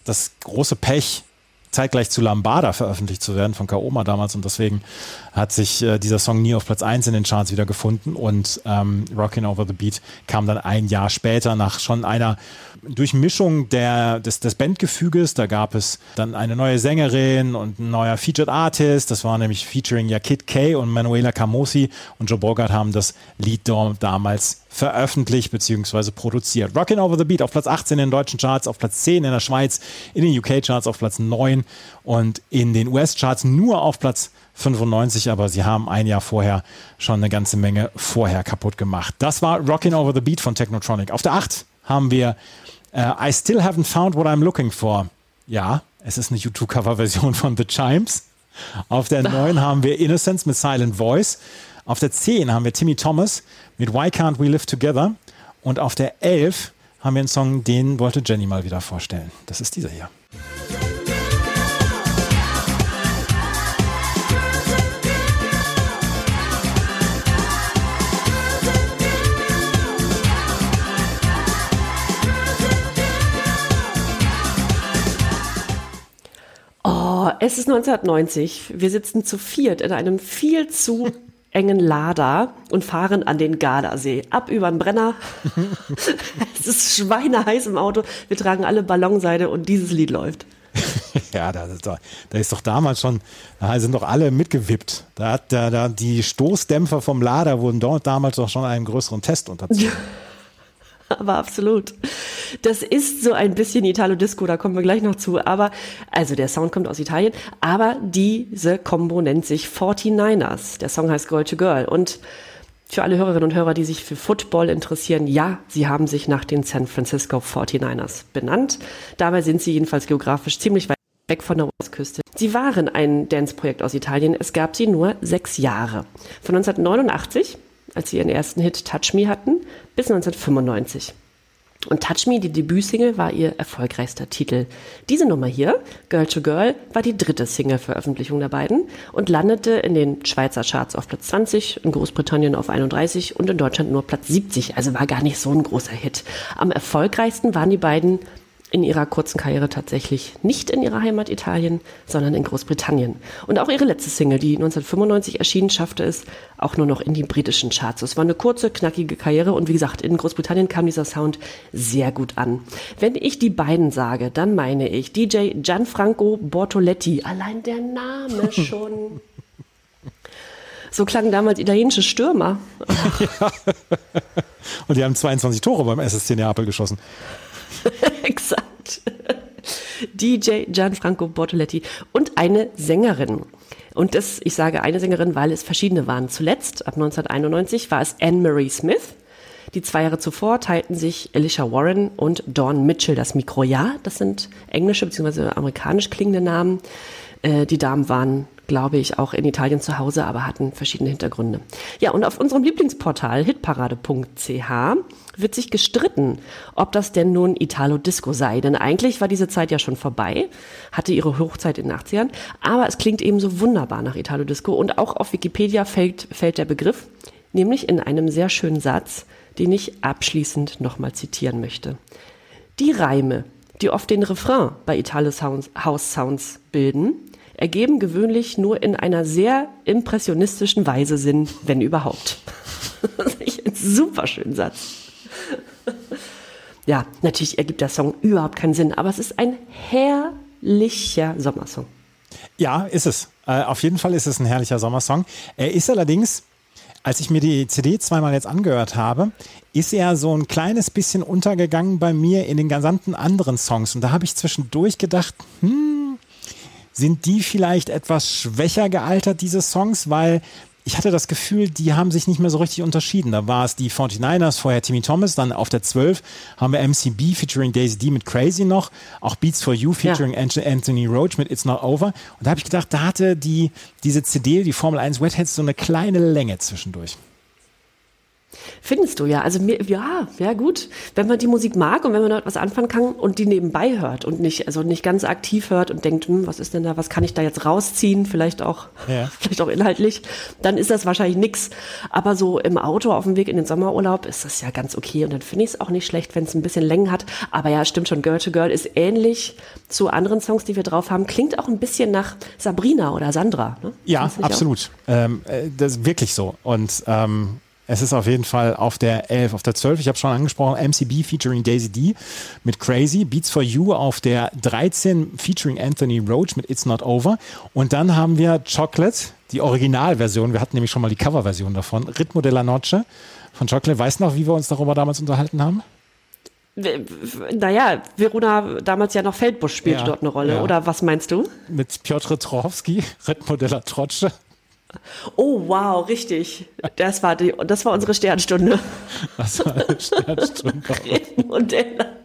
das große Pech, zeitgleich zu Lambada veröffentlicht zu werden von Kaoma damals und deswegen hat sich äh, dieser Song nie auf Platz 1 in den Charts wieder gefunden und ähm, Rockin' Over the Beat kam dann ein Jahr später nach schon einer Durchmischung der, des, des Bandgefüges. Da gab es dann eine neue Sängerin und ein neuer Featured Artist. Das war nämlich featuring ja Kid K und Manuela Camosi und Joe Bogart haben das Lied damals veröffentlicht bzw. produziert. Rockin' Over the Beat auf Platz 18 in den deutschen Charts, auf Platz 10 in der Schweiz, in den UK-Charts auf Platz 9 und in den US-Charts nur auf Platz 95, aber sie haben ein Jahr vorher schon eine ganze Menge vorher kaputt gemacht. Das war Rockin' Over the Beat von Technotronic. Auf der 8 haben wir uh, I Still Haven't Found What I'm Looking For. Ja, es ist eine YouTube-Cover-Version von The Chimes. Auf der 9 haben wir Innocence mit Silent Voice. Auf der 10 haben wir Timmy Thomas mit Why Can't We Live Together. Und auf der 11 haben wir einen Song, den wollte Jenny mal wieder vorstellen. Das ist dieser hier. Oh, es ist 1990. Wir sitzen zu viert in einem viel zu engen Lader und fahren an den Gardasee. Ab über den Brenner. es ist schweineheiß im Auto. Wir tragen alle Ballonseide und dieses Lied läuft. ja, da ist, doch, da ist doch damals schon, da sind doch alle mitgewippt. Da hat da, da die Stoßdämpfer vom Lader wurden dort damals doch schon einen größeren Test unterzogen. Aber absolut. Das ist so ein bisschen Italo-Disco, da kommen wir gleich noch zu. Aber, also der Sound kommt aus Italien, aber diese Combo nennt sich 49ers. Der Song heißt Girl to Girl. Und für alle Hörerinnen und Hörer, die sich für Football interessieren, ja, sie haben sich nach den San Francisco 49ers benannt. Dabei sind sie jedenfalls geografisch ziemlich weit weg von der Ostküste. Sie waren ein Dance-Projekt aus Italien. Es gab sie nur sechs Jahre. Von 1989, als sie ihren ersten Hit Touch Me hatten, bis 1995. Und Touch Me, die Debütsingle, war ihr erfolgreichster Titel. Diese Nummer hier, Girl to Girl, war die dritte Single-Veröffentlichung der beiden und landete in den Schweizer Charts auf Platz 20, in Großbritannien auf 31 und in Deutschland nur Platz 70. Also war gar nicht so ein großer Hit. Am erfolgreichsten waren die beiden in ihrer kurzen Karriere tatsächlich nicht in ihrer Heimat Italien, sondern in Großbritannien. Und auch ihre letzte Single, die 1995 erschien, schaffte es auch nur noch in die britischen Charts. Es war eine kurze, knackige Karriere und wie gesagt, in Großbritannien kam dieser Sound sehr gut an. Wenn ich die beiden sage, dann meine ich DJ Gianfranco Bortoletti. Allein der Name schon. So klangen damals italienische Stürmer. Ja. Und die haben 22 Tore beim SSC Neapel geschossen. Exakt. DJ Gianfranco Bortoletti und eine Sängerin. Und das, ich sage eine Sängerin, weil es verschiedene waren. Zuletzt, ab 1991, war es Anne-Marie Smith. Die zwei Jahre zuvor teilten sich Alicia Warren und Dawn Mitchell das Mikro. Ja, das sind englische bzw. amerikanisch klingende Namen. Äh, die Damen waren glaube ich, auch in Italien zu Hause, aber hatten verschiedene Hintergründe. Ja, und auf unserem Lieblingsportal hitparade.ch wird sich gestritten, ob das denn nun Italo-Disco sei. Denn eigentlich war diese Zeit ja schon vorbei, hatte ihre Hochzeit in den 80ern, aber es klingt eben so wunderbar nach Italo-Disco und auch auf Wikipedia fällt, fällt der Begriff, nämlich in einem sehr schönen Satz, den ich abschließend nochmal zitieren möchte. Die Reime, die oft den Refrain bei Italo House Sounds bilden, ergeben gewöhnlich nur in einer sehr impressionistischen Weise Sinn, wenn überhaupt. das ist ein super schöner Satz. ja, natürlich ergibt der Song überhaupt keinen Sinn, aber es ist ein herrlicher Sommersong. Ja, ist es. Äh, auf jeden Fall ist es ein herrlicher Sommersong. Er ist allerdings, als ich mir die CD zweimal jetzt angehört habe, ist er so ein kleines bisschen untergegangen bei mir in den gesamten anderen Songs. Und da habe ich zwischendurch gedacht, hm, sind die vielleicht etwas schwächer gealtert, diese Songs? Weil ich hatte das Gefühl, die haben sich nicht mehr so richtig unterschieden. Da war es die 49ers, vorher Timmy Thomas, dann auf der 12 haben wir MCB featuring Daisy D mit Crazy noch, auch Beats for You featuring ja. Anthony Roach mit It's Not Over. Und da habe ich gedacht, da hatte die, diese CD, die Formel 1 Wet so eine kleine Länge zwischendurch. Findest du ja. Also mir, ja, ja gut. Wenn man die Musik mag und wenn man dort was anfangen kann und die nebenbei hört und nicht, also nicht ganz aktiv hört und denkt, hm, was ist denn da, was kann ich da jetzt rausziehen, vielleicht auch, ja. vielleicht auch inhaltlich, dann ist das wahrscheinlich nix. Aber so im Auto auf dem Weg in den Sommerurlaub ist das ja ganz okay und dann finde ich es auch nicht schlecht, wenn es ein bisschen Längen hat. Aber ja, stimmt schon, Girl to Girl ist ähnlich zu anderen Songs, die wir drauf haben. Klingt auch ein bisschen nach Sabrina oder Sandra. Ne? Ja, absolut. Ähm, äh, das ist wirklich so. Und ähm, es ist auf jeden Fall auf der 11, auf der 12, ich habe schon angesprochen, MCB featuring Daisy D mit Crazy, Beats for You auf der 13 featuring Anthony Roach mit It's Not Over und dann haben wir Chocolate, die Originalversion, wir hatten nämlich schon mal die Coverversion davon, Ritmo della Noche von Chocolate. Weißt du noch, wie wir uns darüber damals unterhalten haben? Naja, Verona damals ja noch Feldbusch spielte ja, dort eine Rolle, ja. oder was meinst du? Mit Piotr Trochowski, Ritmo della Troce. Oh, wow, richtig. Das war, die, das war unsere Sternstunde. Das war eine Sternstunde. Modelle.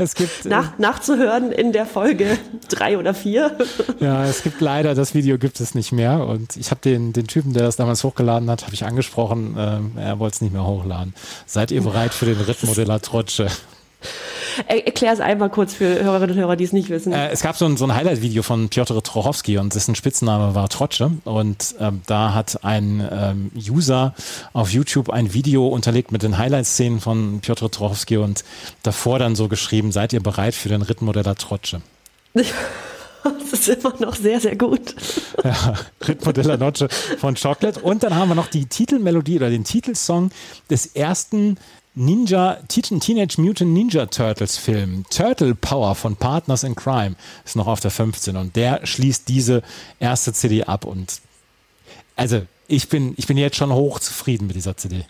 Es gibt, äh, Nach, nachzuhören in der Folge drei oder vier. Ja, es gibt leider, das Video gibt es nicht mehr. Und ich habe den, den Typen, der das damals hochgeladen hat, habe ich angesprochen, ähm, er wollte es nicht mehr hochladen. Seid ihr bereit für den Rittmodeller Trotsche? Erklär es einmal kurz für Hörerinnen und Hörer, die es nicht wissen. Äh, es gab so ein, so ein Highlight-Video von Piotr Trochowski und dessen Spitzname war Trotsche. Und ähm, da hat ein ähm, User auf YouTube ein Video unterlegt mit den Highlight-Szenen von Piotr Trochowski und davor dann so geschrieben, seid ihr bereit für den Rhythmodeller Trotsche? Das ist immer noch sehr, sehr gut. Ja, Ritmo della Noche von Chocolate. Und dann haben wir noch die Titelmelodie oder den Titelsong des ersten Ninja, Teenage Mutant Ninja Turtles Film, Turtle Power von Partners in Crime, ist noch auf der 15 und der schließt diese erste CD ab und also ich bin, ich bin jetzt schon hoch zufrieden mit dieser CD.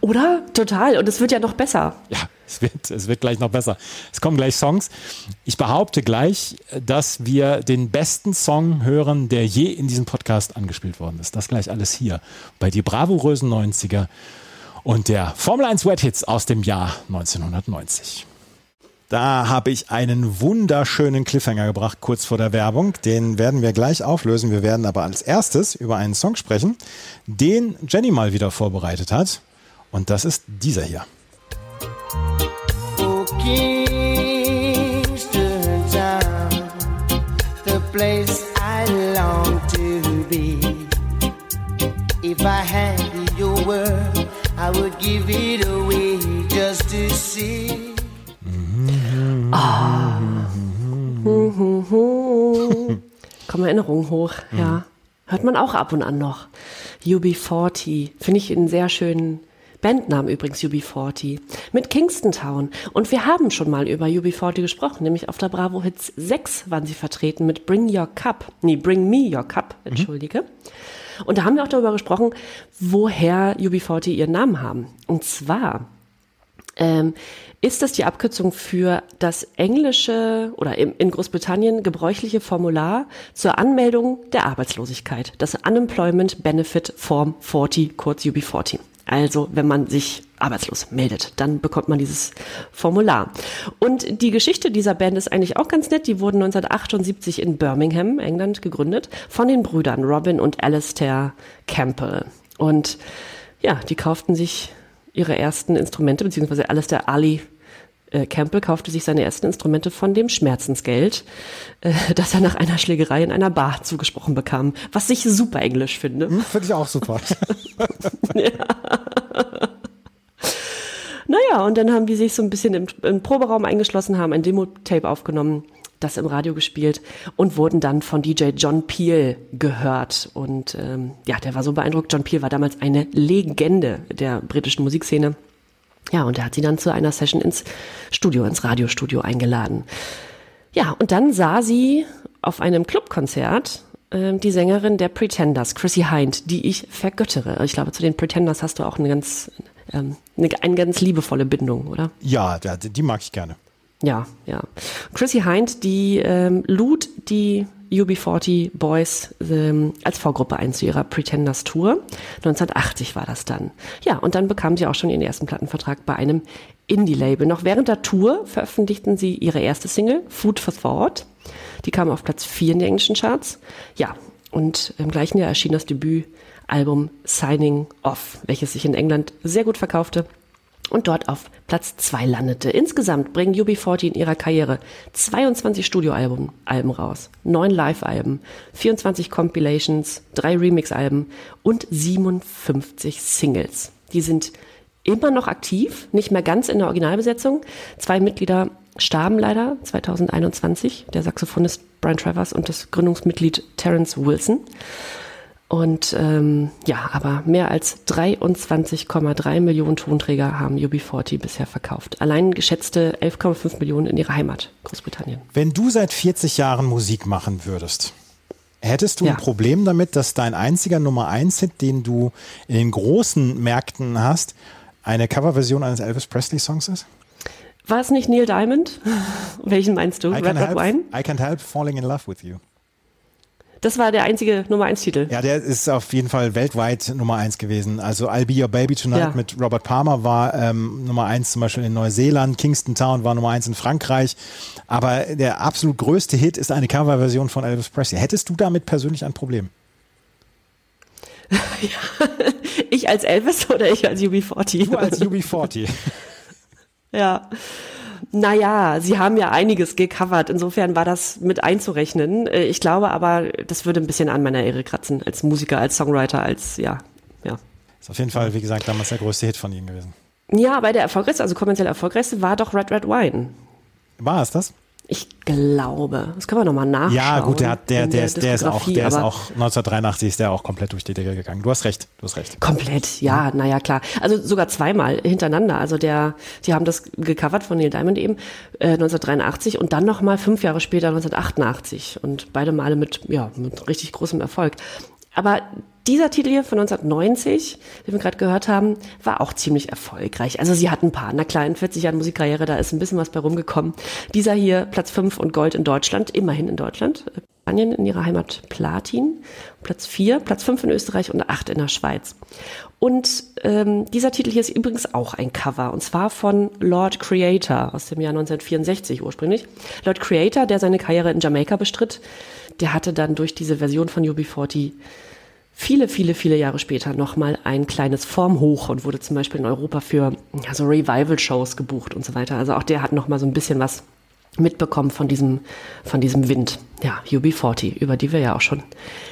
Oder? Total. Und es wird ja noch besser. Ja, Es wird, es wird gleich noch besser. Es kommen gleich Songs. Ich behaupte gleich, dass wir den besten Song hören, der je in diesem Podcast angespielt worden ist. Das gleich alles hier bei die bravourösen 90er und der Formel 1 Wet Hits aus dem Jahr 1990. Da habe ich einen wunderschönen Cliffhanger gebracht, kurz vor der Werbung. Den werden wir gleich auflösen. Wir werden aber als erstes über einen Song sprechen, den Jenny mal wieder vorbereitet hat. Und das ist dieser hier. Oh, I would give it away just to see. Ah. Kommen Erinnerungen hoch, ja. Hört man auch ab und an noch. UB40, finde ich einen sehr schönen Bandnamen übrigens, UB40, mit Kingston Town. Und wir haben schon mal über UB40 gesprochen, nämlich auf der Bravo Hits 6 waren sie vertreten mit Bring Your Cup, nee, Bring Me Your Cup, entschuldige. Mhm. Und da haben wir auch darüber gesprochen, woher UB40 ihren Namen haben. Und zwar ähm, ist das die Abkürzung für das englische oder in Großbritannien gebräuchliche Formular zur Anmeldung der Arbeitslosigkeit, das Unemployment Benefit Form 40, kurz UB40. Also wenn man sich arbeitslos meldet, dann bekommt man dieses Formular. Und die Geschichte dieser Band ist eigentlich auch ganz nett. Die wurden 1978 in Birmingham, England, gegründet von den Brüdern Robin und Alistair Campbell. Und ja, die kauften sich ihre ersten Instrumente, beziehungsweise Alistair Ali äh, Campbell kaufte sich seine ersten Instrumente von dem Schmerzensgeld, äh, das er nach einer Schlägerei in einer Bar zugesprochen bekam, was ich super englisch finde. Hm, finde ich auch super. ja. Naja, und dann haben die sich so ein bisschen im, im Proberaum eingeschlossen, haben ein Demo-Tape aufgenommen, das im Radio gespielt und wurden dann von DJ John Peel gehört. Und ähm, ja, der war so beeindruckt. John Peel war damals eine Legende der britischen Musikszene. Ja, und er hat sie dann zu einer Session ins Studio, ins Radiostudio eingeladen. Ja, und dann sah sie auf einem Clubkonzert äh, die Sängerin der Pretenders, Chrissy Hind, die ich vergöttere. Ich glaube, zu den Pretenders hast du auch eine ganz, ähm, eine, eine ganz liebevolle Bindung, oder? Ja, die mag ich gerne. Ja, ja. Chrissy Hind, die ähm, lud die UB40 Boys ähm, als Vorgruppe ein zu ihrer Pretenders Tour. 1980 war das dann. Ja, und dann bekam sie auch schon ihren ersten Plattenvertrag bei einem Indie-Label. Noch während der Tour veröffentlichten sie ihre erste Single, Food for Thought. Die kam auf Platz 4 in den englischen Charts. Ja, und im gleichen Jahr erschien das Debütalbum Signing Off, welches sich in England sehr gut verkaufte und dort auf Platz 2 landete. Insgesamt bringen UB40 in ihrer Karriere 22 Studioalben Alben raus, 9 Live-Alben, 24 Compilations, 3 Remix-Alben und 57 Singles. Die sind immer noch aktiv, nicht mehr ganz in der Originalbesetzung. Zwei Mitglieder starben leider 2021, der Saxophonist Brian Travers und das Gründungsmitglied Terence Wilson. Und ähm, ja, aber mehr als 23,3 Millionen Tonträger haben UB40 bisher verkauft. Allein geschätzte 11,5 Millionen in ihrer Heimat, Großbritannien. Wenn du seit 40 Jahren Musik machen würdest, hättest du ja. ein Problem damit, dass dein einziger Nummer 1 Hit, den du in den großen Märkten hast, eine Coverversion eines Elvis Presley Songs ist? War es nicht Neil Diamond? Welchen meinst du? I Red Wine? I can't help falling in love with you. Das war der einzige Nummer 1 Titel. Ja, der ist auf jeden Fall weltweit Nummer 1 gewesen. Also I'll Be Your Baby Tonight ja. mit Robert Palmer war ähm, Nummer 1 zum Beispiel in Neuseeland, Kingston Town war Nummer 1 in Frankreich. Aber der absolut größte Hit ist eine Coverversion von Elvis Presley. Hättest du damit persönlich ein Problem? ja, ich als Elvis oder ich als UB40? Du als UB40. ja. Naja, sie haben ja einiges gecovert. Insofern war das mit einzurechnen. Äh, ich glaube aber, das würde ein bisschen an meiner Ehre kratzen. Als Musiker, als Songwriter, als, ja, ja. Ist auf jeden Fall, wie gesagt, damals der größte Hit von ihnen gewesen. Ja, aber der erfolgreichste, also kommerziell erfolgreichste, war doch Red Red Wine. War es das? Ich glaube, das können wir nochmal nachschauen. Ja, gut, der, hat, der, der, ist, der, ist auch, der ist auch 1983 ist der auch komplett durch die Decke gegangen. Du hast recht, du hast recht. Komplett, ja, mhm. naja, klar. Also sogar zweimal hintereinander. Also der, die haben das gecovert von Neil Diamond eben äh, 1983 und dann nochmal fünf Jahre später 1988 und beide Male mit, ja, mit richtig großem Erfolg. Aber dieser Titel hier von 1990, den wir gerade gehört haben, war auch ziemlich erfolgreich. Also sie hat ein paar, na klar, in 40 Jahren Musikkarriere, da ist ein bisschen was bei rumgekommen. Dieser hier, Platz 5 und Gold in Deutschland, immerhin in Deutschland. Spanien in ihrer Heimat Platin, Platz 4, Platz 5 in Österreich und 8 in der Schweiz. Und ähm, dieser Titel hier ist übrigens auch ein Cover, und zwar von Lord Creator aus dem Jahr 1964 ursprünglich. Lord Creator, der seine Karriere in Jamaika bestritt, der hatte dann durch diese Version von UB40 viele, viele, viele Jahre später nochmal ein kleines Formhoch und wurde zum Beispiel in Europa für ja, so Revival-Shows gebucht und so weiter. Also auch der hat nochmal so ein bisschen was mitbekommen von diesem, von diesem Wind. Ja, UB40, über die wir ja auch schon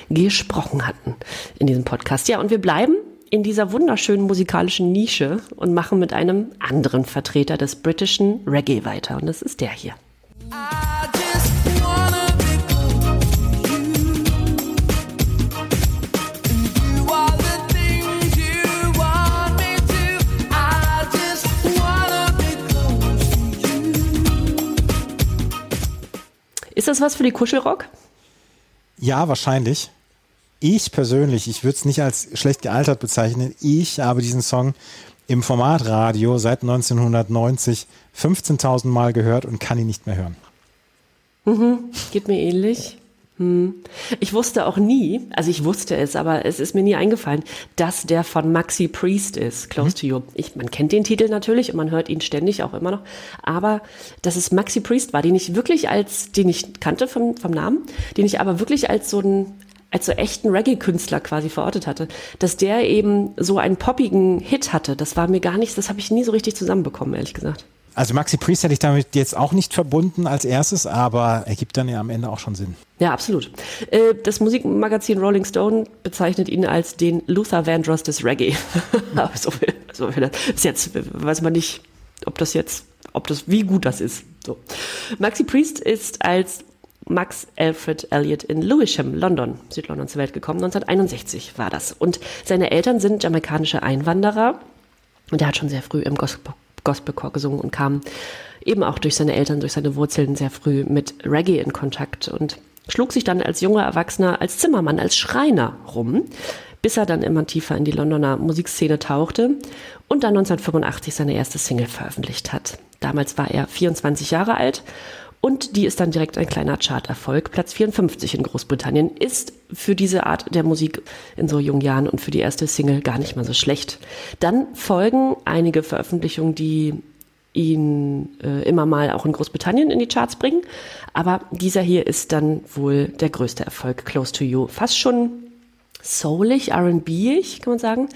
gesprochen hatten in diesem Podcast. Ja, und wir bleiben in dieser wunderschönen musikalischen Nische und machen mit einem anderen Vertreter des britischen Reggae weiter. Und das ist der hier. Ist das was für die Kuschelrock? Ja, wahrscheinlich. Ich persönlich, ich würde es nicht als schlecht gealtert bezeichnen. Ich habe diesen Song im Formatradio seit 1990 15.000 Mal gehört und kann ihn nicht mehr hören. Mhm, geht mir ähnlich. Hm. Ich wusste auch nie, also ich wusste es, aber es ist mir nie eingefallen, dass der von Maxi Priest ist, Close mhm. to You. Ich, man kennt den Titel natürlich und man hört ihn ständig auch immer noch, aber dass es Maxi Priest war, den ich wirklich als, den ich kannte vom, vom Namen, den ich aber wirklich als so ein als so echten Reggae-Künstler quasi verortet hatte, dass der eben so einen poppigen Hit hatte, das war mir gar nichts, das habe ich nie so richtig zusammenbekommen, ehrlich gesagt. Also Maxi Priest hätte ich damit jetzt auch nicht verbunden als erstes, aber ergibt dann ja am Ende auch schon Sinn. Ja, absolut. Äh, das Musikmagazin Rolling Stone bezeichnet ihn als den Luther Vandross des Reggae. so viel, so viel. Bis jetzt weiß man nicht, ob das jetzt, ob das, wie gut das ist. So. Maxi Priest ist als Max Alfred Elliot in Lewisham, London, Südlondon zur Welt gekommen. 1961 war das. Und seine Eltern sind jamaikanische Einwanderer. Und er hat schon sehr früh im Gospel Gospelchor gesungen und kam eben auch durch seine Eltern, durch seine Wurzeln sehr früh mit Reggae in Kontakt und schlug sich dann als junger Erwachsener, als Zimmermann, als Schreiner rum, bis er dann immer tiefer in die Londoner Musikszene tauchte und dann 1985 seine erste Single veröffentlicht hat. Damals war er 24 Jahre alt und die ist dann direkt ein kleiner Charterfolg. Platz 54 in Großbritannien ist für diese Art der Musik in so jungen Jahren und für die erste Single gar nicht mal so schlecht. Dann folgen einige Veröffentlichungen, die ihn äh, immer mal auch in Großbritannien in die Charts bringen. Aber dieser hier ist dann wohl der größte Erfolg, Close to You. Fast schon soulig, R&B-ig, kann man sagen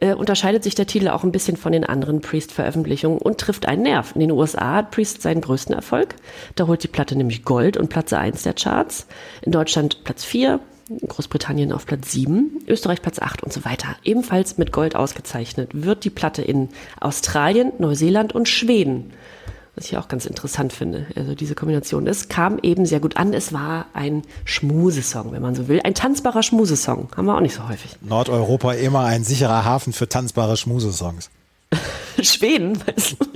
äh, unterscheidet sich der Titel auch ein bisschen von den anderen Priest-Veröffentlichungen und trifft einen Nerv. In den USA hat Priest seinen größten Erfolg. Da holt die Platte nämlich Gold und Platz 1 der Charts. In Deutschland Platz 4, Großbritannien auf Platz 7, Österreich Platz 8 und so weiter. Ebenfalls mit Gold ausgezeichnet wird die Platte in Australien, Neuseeland und Schweden was ich auch ganz interessant finde. Also diese Kombination. Es kam eben sehr gut an. Es war ein Schmusesong, wenn man so will. Ein tanzbarer Schmusesong. Haben wir auch nicht so häufig. Nordeuropa immer ein sicherer Hafen für tanzbare Schmusesongs. Schweden, weißt du?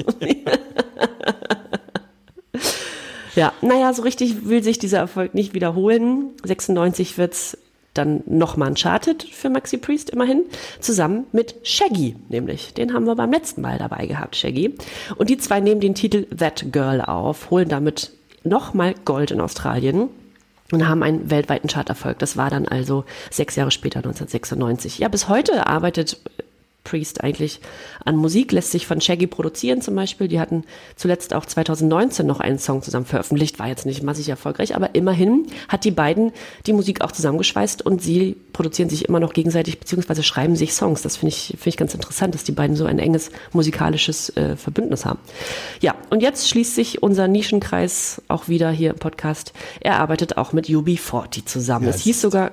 ja, naja, so richtig will sich dieser Erfolg nicht wiederholen. 96 wird es dann nochmal Uncharted für Maxi Priest immerhin, zusammen mit Shaggy, nämlich. Den haben wir beim letzten Mal dabei gehabt, Shaggy. Und die zwei nehmen den Titel That Girl auf, holen damit nochmal Gold in Australien und haben einen weltweiten Charterfolg. Das war dann also sechs Jahre später, 1996. Ja, bis heute arbeitet Priest eigentlich an Musik, lässt sich von Shaggy produzieren zum Beispiel. Die hatten zuletzt auch 2019 noch einen Song zusammen veröffentlicht, war jetzt nicht massig erfolgreich, aber immerhin hat die beiden die Musik auch zusammengeschweißt und sie produzieren sich immer noch gegenseitig beziehungsweise schreiben sich Songs. Das finde ich, finde ich ganz interessant, dass die beiden so ein enges musikalisches äh, Verbündnis haben. Ja, und jetzt schließt sich unser Nischenkreis auch wieder hier im Podcast. Er arbeitet auch mit UB40 zusammen. Ja, es hieß sogar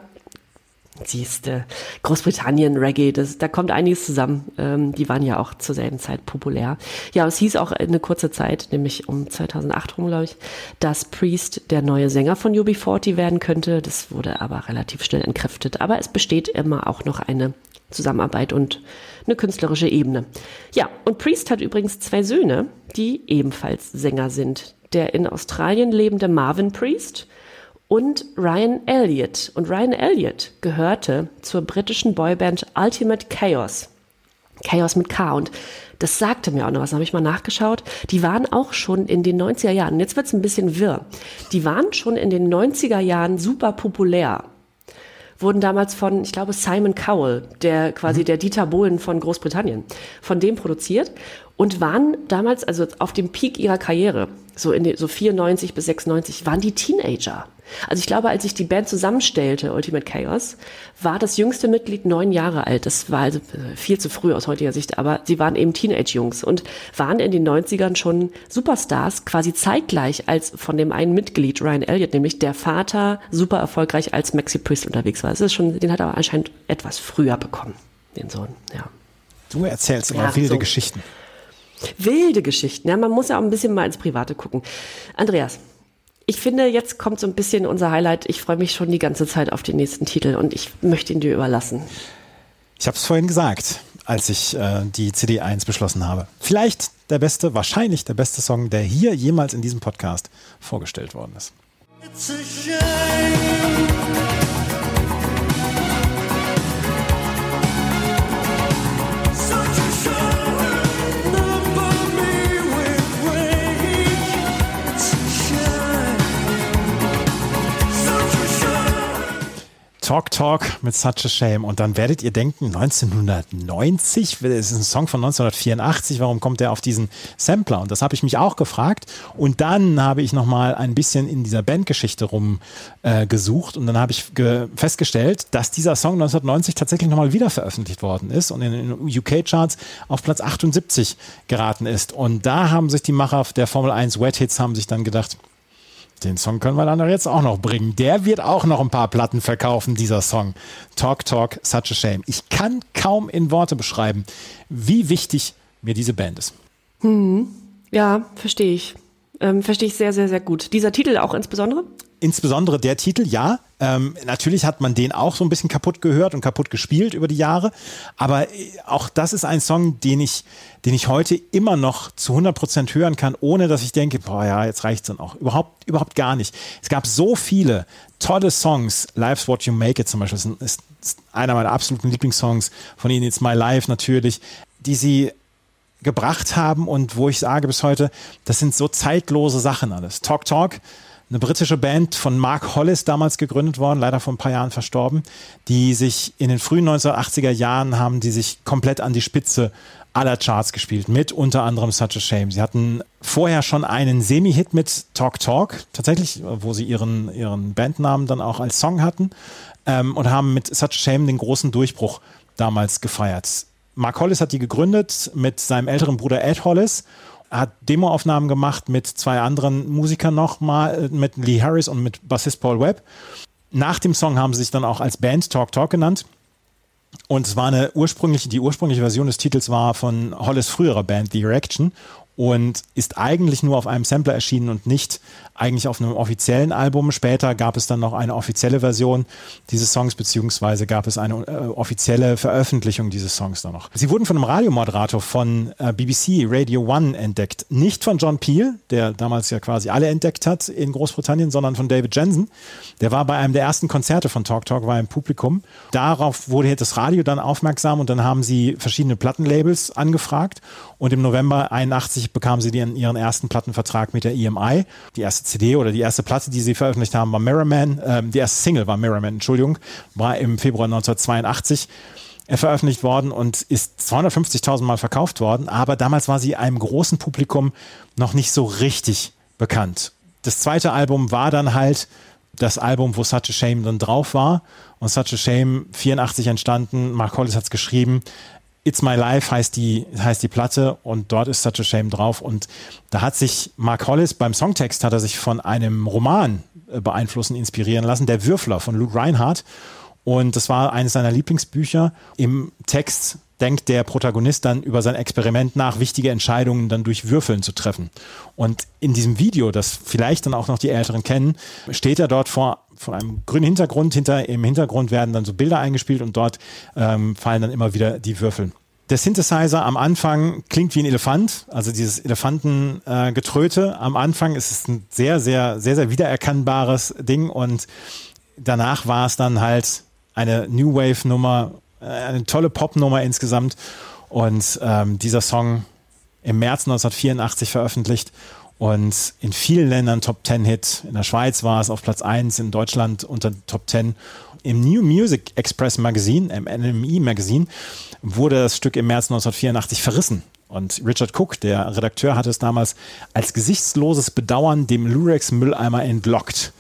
Siehste, Großbritannien, Reggae, das, da kommt einiges zusammen. Ähm, die waren ja auch zur selben Zeit populär. Ja, es hieß auch eine kurze Zeit, nämlich um 2008 rum, glaube ich, dass Priest der neue Sänger von UB40 werden könnte. Das wurde aber relativ schnell entkräftet. Aber es besteht immer auch noch eine Zusammenarbeit und eine künstlerische Ebene. Ja, und Priest hat übrigens zwei Söhne, die ebenfalls Sänger sind. Der in Australien lebende Marvin Priest und Ryan Elliott. Und Ryan Elliott gehörte zur britischen Boyband Ultimate Chaos. Chaos mit K. Und das sagte mir auch noch was, habe ich mal nachgeschaut. Die waren auch schon in den 90er Jahren, jetzt wird es ein bisschen wirr, die waren schon in den 90er Jahren super populär wurden damals von, ich glaube, Simon Cowell, der quasi mhm. der Dieter Bohlen von Großbritannien, von dem produziert und waren damals, also auf dem Peak ihrer Karriere, so in den, so 94 bis 96, waren die Teenager. Also ich glaube, als ich die Band zusammenstellte, Ultimate Chaos, war das jüngste Mitglied neun Jahre alt. Das war also äh, viel zu früh aus heutiger Sicht, aber sie waren eben Teenage-Jungs und waren in den 90ern schon Superstars, quasi zeitgleich als von dem einen Mitglied, Ryan Elliott, nämlich der Vater, super erfolgreich als Maxi Priest unterwegs war. Das ist schon, den hat er aber anscheinend etwas früher bekommen, den Sohn, ja. Du erzählst immer ja, wilde so. Geschichten. Wilde Geschichten, ja, man muss ja auch ein bisschen mal ins Private gucken. Andreas, ich finde, jetzt kommt so ein bisschen unser Highlight. Ich freue mich schon die ganze Zeit auf den nächsten Titel und ich möchte ihn dir überlassen. Ich habe es vorhin gesagt, als ich äh, die CD1 beschlossen habe. Vielleicht der beste, wahrscheinlich der beste Song, der hier jemals in diesem Podcast vorgestellt worden ist. It's a shame. Talk Talk mit Such a Shame. Und dann werdet ihr denken, 1990, das ist ein Song von 1984, warum kommt der auf diesen Sampler? Und das habe ich mich auch gefragt. Und dann habe ich nochmal ein bisschen in dieser Bandgeschichte rumgesucht äh, und dann habe ich festgestellt, dass dieser Song 1990 tatsächlich nochmal wieder veröffentlicht worden ist und in den UK-Charts auf Platz 78 geraten ist. Und da haben sich die Macher der Formel 1 Wet Hits haben sich dann gedacht, den Song können wir dann jetzt auch noch bringen. Der wird auch noch ein paar Platten verkaufen, dieser Song. Talk, Talk, Such a Shame. Ich kann kaum in Worte beschreiben, wie wichtig mir diese Band ist. Hm. Ja, verstehe ich. Ähm, verstehe ich sehr, sehr, sehr gut. Dieser Titel auch insbesondere? Insbesondere der Titel, ja. Ähm, natürlich hat man den auch so ein bisschen kaputt gehört und kaputt gespielt über die Jahre. Aber äh, auch das ist ein Song, den ich, den ich heute immer noch zu 100 Prozent hören kann, ohne dass ich denke, boah, ja, jetzt reicht's dann auch. Überhaupt, überhaupt gar nicht. Es gab so viele tolle Songs. Life's What You Make It zum Beispiel ist, ist einer meiner absoluten Lieblingssongs von ihnen. It's My Life natürlich, die sie gebracht haben und wo ich sage bis heute, das sind so zeitlose Sachen alles. Talk Talk eine britische Band von Mark Hollis damals gegründet worden, leider vor ein paar Jahren verstorben, die sich in den frühen 1980er Jahren haben, die sich komplett an die Spitze aller Charts gespielt, mit unter anderem Such a Shame. Sie hatten vorher schon einen Semi-Hit mit Talk Talk, tatsächlich, wo sie ihren, ihren Bandnamen dann auch als Song hatten ähm, und haben mit Such a Shame den großen Durchbruch damals gefeiert. Mark Hollis hat die gegründet mit seinem älteren Bruder Ed Hollis hat Demoaufnahmen gemacht mit zwei anderen Musikern nochmal, äh, mit Lee Harris und mit Bassist Paul Webb. Nach dem Song haben sie sich dann auch als Band Talk Talk genannt. Und es war eine ursprüngliche, die ursprüngliche Version des Titels war von Hollis früherer Band The Erection und ist eigentlich nur auf einem Sampler erschienen und nicht eigentlich auf einem offiziellen Album. Später gab es dann noch eine offizielle Version dieses Songs, beziehungsweise gab es eine äh, offizielle Veröffentlichung dieses Songs dann noch. Sie wurden von einem Radiomoderator von äh, BBC Radio One entdeckt. Nicht von John Peel, der damals ja quasi alle entdeckt hat in Großbritannien, sondern von David Jensen. Der war bei einem der ersten Konzerte von Talk Talk, war im Publikum. Darauf wurde das Radio dann aufmerksam und dann haben sie verschiedene Plattenlabels angefragt und im November 81 bekamen sie ihren, ihren ersten Plattenvertrag mit der EMI. Die erste CD oder die erste Platte, die sie veröffentlicht haben, war Mirrorman. Ähm, die erste Single war Mirrorman, Entschuldigung, war im Februar 1982 veröffentlicht worden und ist 250.000 Mal verkauft worden. Aber damals war sie einem großen Publikum noch nicht so richtig bekannt. Das zweite Album war dann halt das Album, wo Such a Shame dann drauf war. Und Such a Shame 84 entstanden. Mark Hollis hat es geschrieben. It's My Life heißt die, heißt die Platte und dort ist Such a Shame drauf. Und da hat sich Mark Hollis beim Songtext hat er sich von einem Roman äh, beeinflussen, inspirieren lassen, Der Würfler von Luke Reinhardt. Und das war eines seiner Lieblingsbücher. Im Text denkt der Protagonist dann über sein Experiment nach, wichtige Entscheidungen dann durch Würfeln zu treffen. Und in diesem Video, das vielleicht dann auch noch die Älteren kennen, steht er dort vor von einem grünen Hintergrund. Hinter, Im Hintergrund werden dann so Bilder eingespielt und dort ähm, fallen dann immer wieder die Würfel. Der Synthesizer am Anfang klingt wie ein Elefant, also dieses Elefantengetröte. Äh, am Anfang ist es ein sehr, sehr, sehr, sehr wiedererkennbares Ding und danach war es dann halt eine New Wave Nummer, eine tolle Pop-Nummer insgesamt. Und ähm, dieser Song im März 1984 veröffentlicht und in vielen Ländern Top 10 Hit. In der Schweiz war es auf Platz 1, in Deutschland unter Top 10. Im New Music Express Magazine, im NME Magazine, wurde das Stück im März 1984 verrissen. Und Richard Cook, der Redakteur, hatte es damals als gesichtsloses Bedauern dem Lurex-Mülleimer entlockt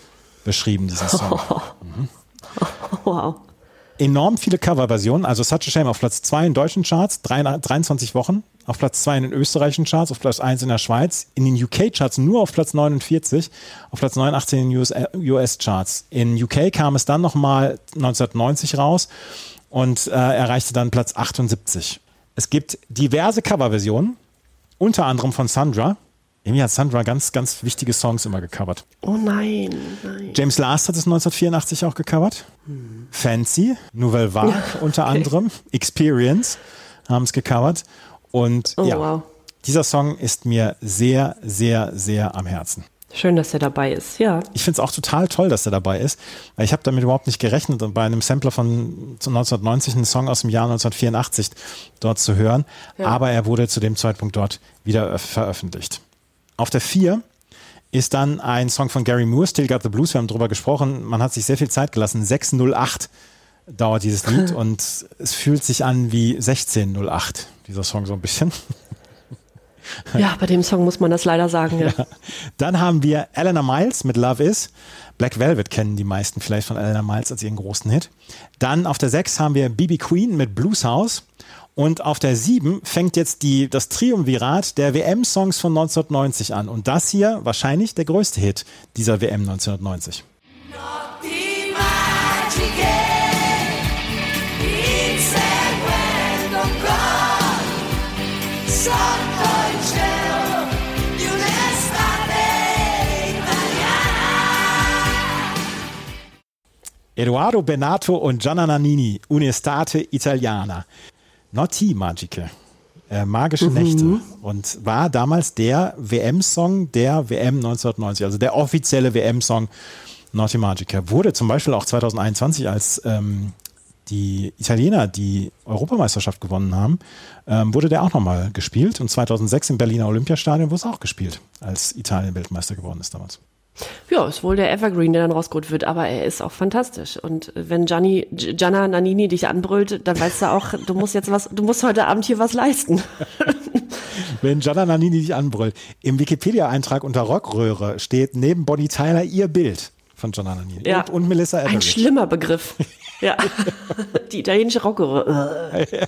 beschrieben, diesen Song. Mhm. Wow. Enorm viele Coverversionen, also Such a Shame auf Platz 2 in deutschen Charts, 23 Wochen, auf Platz 2 in den österreichischen Charts, auf Platz 1 in der Schweiz, in den UK-Charts nur auf Platz 49, auf Platz 89 in den US-Charts. In UK kam es dann nochmal 1990 raus und äh, erreichte dann Platz 78. Es gibt diverse Coverversionen, unter anderem von Sandra. Irgendwie hat Sandra ganz, ganz wichtige Songs immer gecovert. Oh nein, nein. James Last hat es 1984 auch gecovert. Hm. Fancy, Nouvelle Vague ja, unter okay. anderem, Experience haben es gecovert. Und oh, ja, wow. dieser Song ist mir sehr, sehr, sehr am Herzen. Schön, dass er dabei ist, ja. Ich finde es auch total toll, dass er dabei ist, weil ich habe damit überhaupt nicht gerechnet, bei einem Sampler von 1990 einen Song aus dem Jahr 1984 dort zu hören. Ja. Aber er wurde zu dem Zeitpunkt dort wieder veröffentlicht. Auf der 4 ist dann ein Song von Gary Moore, Still Got the Blues, wir haben drüber gesprochen. Man hat sich sehr viel Zeit gelassen. 608 dauert dieses Lied und es fühlt sich an wie 1608, dieser Song so ein bisschen. Ja, bei dem Song muss man das leider sagen. Ja. ja. Dann haben wir Eleanor Miles mit Love Is. Black Velvet kennen die meisten vielleicht von Eleanor Miles als ihren großen Hit. Dann auf der 6 haben wir BB Queen mit Blues House. Und auf der 7 fängt jetzt die, das Triumvirat der WM-Songs von 1990 an. Und das hier wahrscheinlich der größte Hit dieser WM 1990. Not die Magic Eduardo Benato und Gianna Nannini, Unestate Italiana. Notti Magiche. Äh, magische mhm. Nächte und war damals der WM-Song der WM 1990, also der offizielle WM-Song Naughty Magica. Wurde zum Beispiel auch 2021 als ähm, die Italiener die Europameisterschaft gewonnen haben, ähm, wurde der auch nochmal gespielt. Und 2006 im Berliner Olympiastadion wurde es auch gespielt, als Italien Weltmeister geworden ist damals. Ja, ist wohl der Evergreen, der dann rausgeholt wird, aber er ist auch fantastisch. Und wenn Gianni, Gianna Nannini dich anbrüllt, dann weißt du auch, du musst jetzt was, du musst heute Abend hier was leisten. wenn Gianna Nannini dich anbrüllt, im Wikipedia-Eintrag unter Rockröhre steht neben Bonnie Tyler ihr Bild von Gianna Nannini ja. und, und Melissa Etheridge. Ein schlimmer Begriff. ja, die italienische Rockröhre.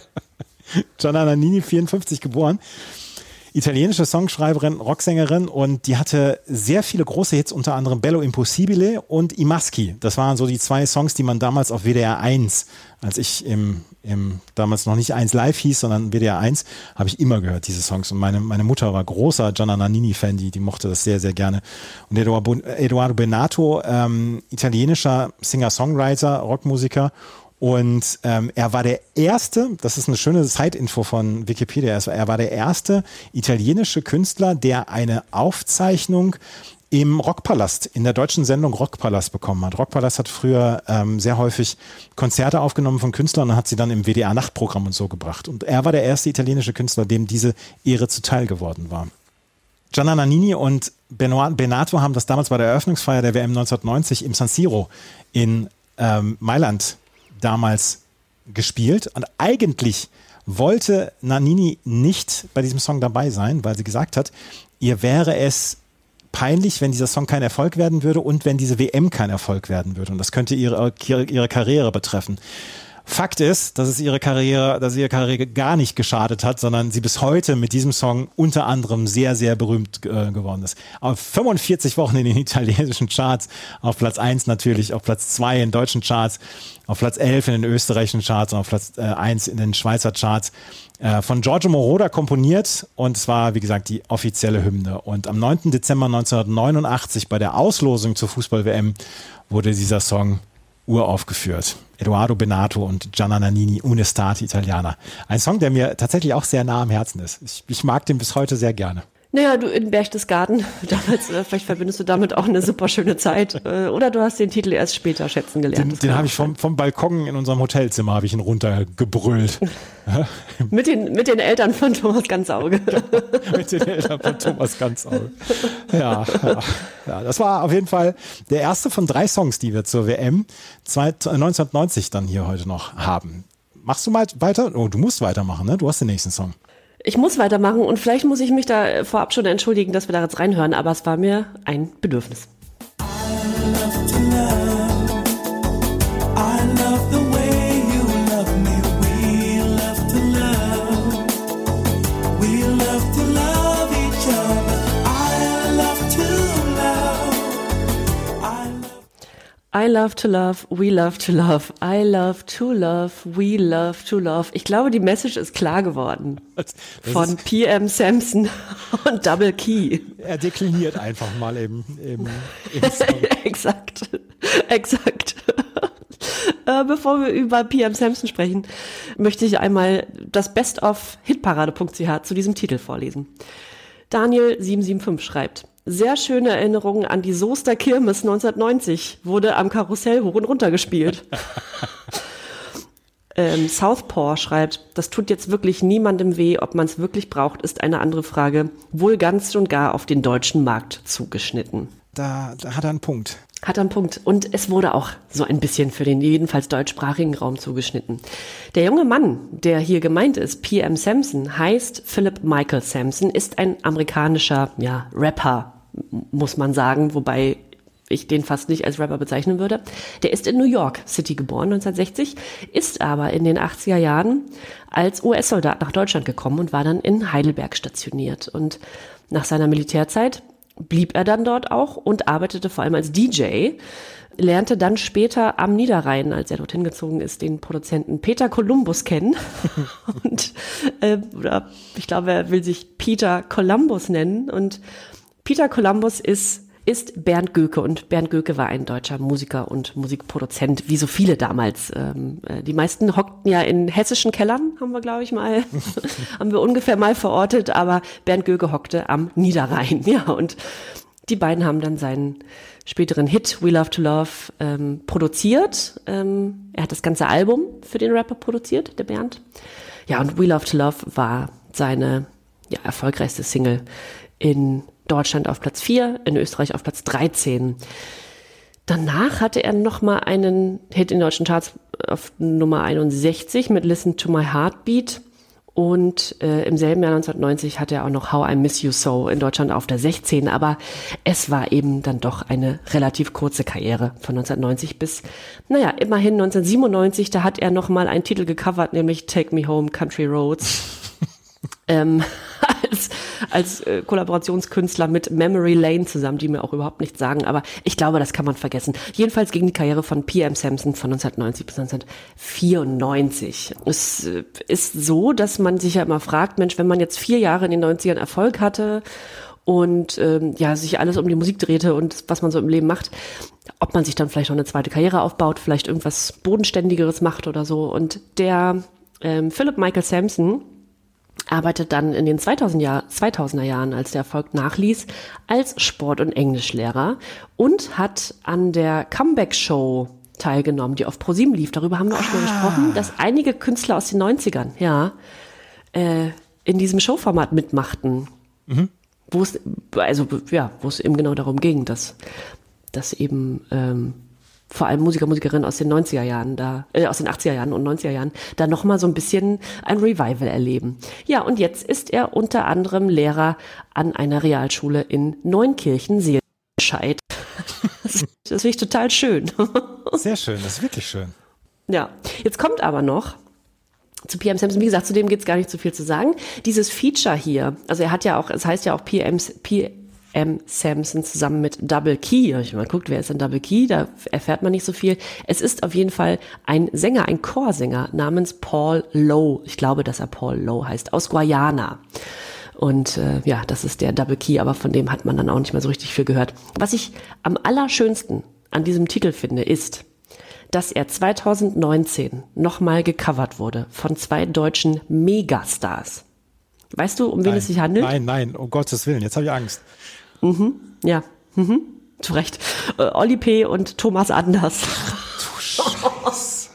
Gianna Nannini, 54 geboren italienische Songschreiberin, Rocksängerin und die hatte sehr viele große Hits, unter anderem Bello Impossibile und I Maschi. Das waren so die zwei Songs, die man damals auf WDR 1, als ich im, im damals noch nicht 1 live hieß, sondern WDR 1, habe ich immer gehört, diese Songs. Und meine, meine Mutter war großer Gianna Nannini-Fan, die, die mochte das sehr, sehr gerne. Und Eduardo, Benato, ähm, italienischer Singer-Songwriter, Rockmusiker und ähm, er war der erste, das ist eine schöne Zeitinfo von Wikipedia, er war der erste italienische Künstler, der eine Aufzeichnung im Rockpalast, in der deutschen Sendung Rockpalast bekommen hat. Rockpalast hat früher ähm, sehr häufig Konzerte aufgenommen von Künstlern und hat sie dann im WDR-Nachtprogramm und so gebracht. Und er war der erste italienische Künstler, dem diese Ehre zuteil geworden war. Gianna Nannini und Benoit Benato haben das damals bei der Eröffnungsfeier der WM 1990 im San Siro in ähm, Mailand damals gespielt und eigentlich wollte Nanini nicht bei diesem Song dabei sein, weil sie gesagt hat, ihr wäre es peinlich, wenn dieser Song kein Erfolg werden würde und wenn diese WM kein Erfolg werden würde. Und das könnte ihre, ihre Karriere betreffen. Fakt ist, dass es ihre Karriere, dass ihre Karriere gar nicht geschadet hat, sondern sie bis heute mit diesem Song unter anderem sehr, sehr berühmt äh, geworden ist. Auf 45 Wochen in den italienischen Charts, auf Platz 1 natürlich, auf Platz 2 in deutschen Charts, auf Platz 11 in den österreichischen Charts und auf Platz äh, 1 in den Schweizer Charts. Äh, von Giorgio Moroder komponiert und zwar, wie gesagt, die offizielle Hymne. Und am 9. Dezember 1989 bei der Auslosung zur Fußball-WM wurde dieser Song uraufgeführt. Eduardo Benato und Gianna Nannini, Un'estate Italiana. Ein Song, der mir tatsächlich auch sehr nah am Herzen ist. Ich, ich mag den bis heute sehr gerne. Naja, du in Berchtesgaden, damals, äh, vielleicht verbindest du damit auch eine super schöne Zeit. Äh, oder du hast den Titel erst später schätzen gelernt. Den, den habe ich vom, vom Balkon in unserem Hotelzimmer, habe ich ihn runtergebrüllt. mit, den, mit den Eltern von Thomas Ganzauge. mit den Eltern von Thomas Ganzauge. Ja, ja, ja, das war auf jeden Fall der erste von drei Songs, die wir zur WM 1990 dann hier heute noch haben. Machst du mal weiter? Oh, du musst weitermachen, ne? Du hast den nächsten Song. Ich muss weitermachen und vielleicht muss ich mich da vorab schon entschuldigen, dass wir da jetzt reinhören, aber es war mir ein Bedürfnis. I love to love, we love to love, I love to love, we love to love. Ich glaube, die Message ist klar geworden. Das von PM Samson und Double Key. Er dekliniert einfach mal im, im, im exakt, exakt. Äh, bevor wir über PM Samson sprechen, möchte ich einmal das Best of Hitparade.ch zu diesem Titel vorlesen. Daniel775 schreibt, sehr schöne Erinnerungen an die Soester Kirmes 1990. Wurde am Karussell hoch und runter gespielt. ähm, Southpaw schreibt, das tut jetzt wirklich niemandem weh, ob man es wirklich braucht, ist eine andere Frage. Wohl ganz und gar auf den deutschen Markt zugeschnitten. Da, da hat er einen Punkt. Hat einen Punkt. Und es wurde auch so ein bisschen für den jedenfalls deutschsprachigen Raum zugeschnitten. Der junge Mann, der hier gemeint ist, PM Sampson, heißt Philip Michael Sampson, ist ein amerikanischer ja, Rapper, muss man sagen, wobei ich den fast nicht als Rapper bezeichnen würde. Der ist in New York City geboren, 1960, ist aber in den 80er Jahren als US-Soldat nach Deutschland gekommen und war dann in Heidelberg stationiert. Und nach seiner Militärzeit blieb er dann dort auch und arbeitete vor allem als DJ, lernte dann später am Niederrhein, als er dorthin gezogen ist, den Produzenten Peter Columbus kennen. und äh, oder ich glaube, er will sich Peter Columbus nennen. Und Peter Columbus ist ist Bernd Göke und Bernd Göke war ein deutscher Musiker und Musikproduzent, wie so viele damals. Ähm, äh, die meisten hockten ja in hessischen Kellern, haben wir glaube ich mal, haben wir ungefähr mal verortet, aber Bernd Göke hockte am Niederrhein, ja und die beiden haben dann seinen späteren Hit We Love to Love ähm, produziert. Ähm, er hat das ganze Album für den Rapper produziert, der Bernd. Ja und We Love to Love war seine ja, erfolgreichste Single in Deutschland auf Platz 4, in Österreich auf Platz 13. Danach hatte er nochmal einen Hit in deutschen Charts auf Nummer 61 mit Listen to My Heartbeat. Und äh, im selben Jahr 1990 hatte er auch noch How I Miss You So in Deutschland auf der 16. Aber es war eben dann doch eine relativ kurze Karriere von 1990 bis, naja, immerhin 1997. Da hat er nochmal einen Titel gecovert, nämlich Take Me Home Country Roads. Ähm, als, als äh, Kollaborationskünstler mit Memory Lane zusammen, die mir auch überhaupt nichts sagen, aber ich glaube, das kann man vergessen. Jedenfalls ging die Karriere von PM Sampson von 1990 bis 1994. Es äh, ist so, dass man sich ja immer fragt, Mensch, wenn man jetzt vier Jahre in den 90ern Erfolg hatte und ähm, ja, sich alles um die Musik drehte und was man so im Leben macht, ob man sich dann vielleicht noch eine zweite Karriere aufbaut, vielleicht irgendwas Bodenständigeres macht oder so. Und der ähm, Philip Michael Sampson, arbeitet dann in den 2000 Jahr, 2000er Jahren, als der Erfolg nachließ, als Sport- und Englischlehrer und hat an der Comeback-Show teilgenommen, die auf ProSieben lief. Darüber haben wir auch schon mal ah. gesprochen, dass einige Künstler aus den 90ern, ja, äh, in diesem Showformat mitmachten. Mhm. Wo es, also, ja, wo es eben genau darum ging, dass, dass eben, ähm, vor allem Musiker, Musikerinnen aus den 90er Jahren da, äh, aus den 80er Jahren und 90er Jahren, da nochmal so ein bisschen ein Revival erleben. Ja, und jetzt ist er unter anderem Lehrer an einer Realschule in Neunkirchen, Seelscheid. Das, das finde ich total schön. Sehr schön, das ist wirklich schön. Ja, jetzt kommt aber noch zu PM Samson, wie gesagt, zu dem geht es gar nicht so viel zu sagen. Dieses Feature hier, also er hat ja auch, es heißt ja auch PM, PM M. Samson zusammen mit Double Key. Ich mal guckt, wer ist denn Double Key? Da erfährt man nicht so viel. Es ist auf jeden Fall ein Sänger, ein Chorsänger namens Paul Lowe. Ich glaube, dass er Paul Lowe heißt, aus Guayana. Und äh, ja, das ist der Double Key, aber von dem hat man dann auch nicht mehr so richtig viel gehört. Was ich am allerschönsten an diesem Titel finde, ist, dass er 2019 nochmal gecovert wurde von zwei deutschen Megastars. Weißt du, um wen nein, es sich handelt? Nein, nein, um Gottes Willen, jetzt habe ich Angst. Mhm, ja, mhm, zu Recht. Äh, Olli P. und Thomas Anders. Du Scheiß.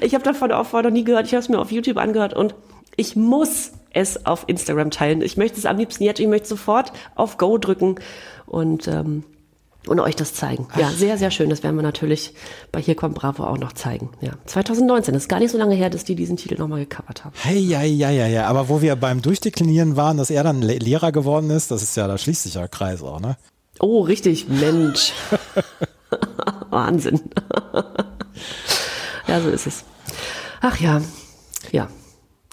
ich habe davon auch vorher noch nie gehört. Ich habe es mir auf YouTube angehört und ich muss es auf Instagram teilen. Ich möchte es am liebsten jetzt. Ich möchte sofort auf Go drücken und ähm, und euch das zeigen. Ja, sehr, sehr schön. Das werden wir natürlich bei Hier kommt Bravo auch noch zeigen. Ja, 2019. Das ist gar nicht so lange her, dass die diesen Titel nochmal gecovert haben. Hey, ja, ja, ja, ja. Aber wo wir beim Durchdeklinieren waren, dass er dann Le Lehrer geworden ist, das ist ja, da schließt sich ja Kreis auch, ne? Oh, richtig. Mensch. Wahnsinn. ja, so ist es. Ach ja. Ja.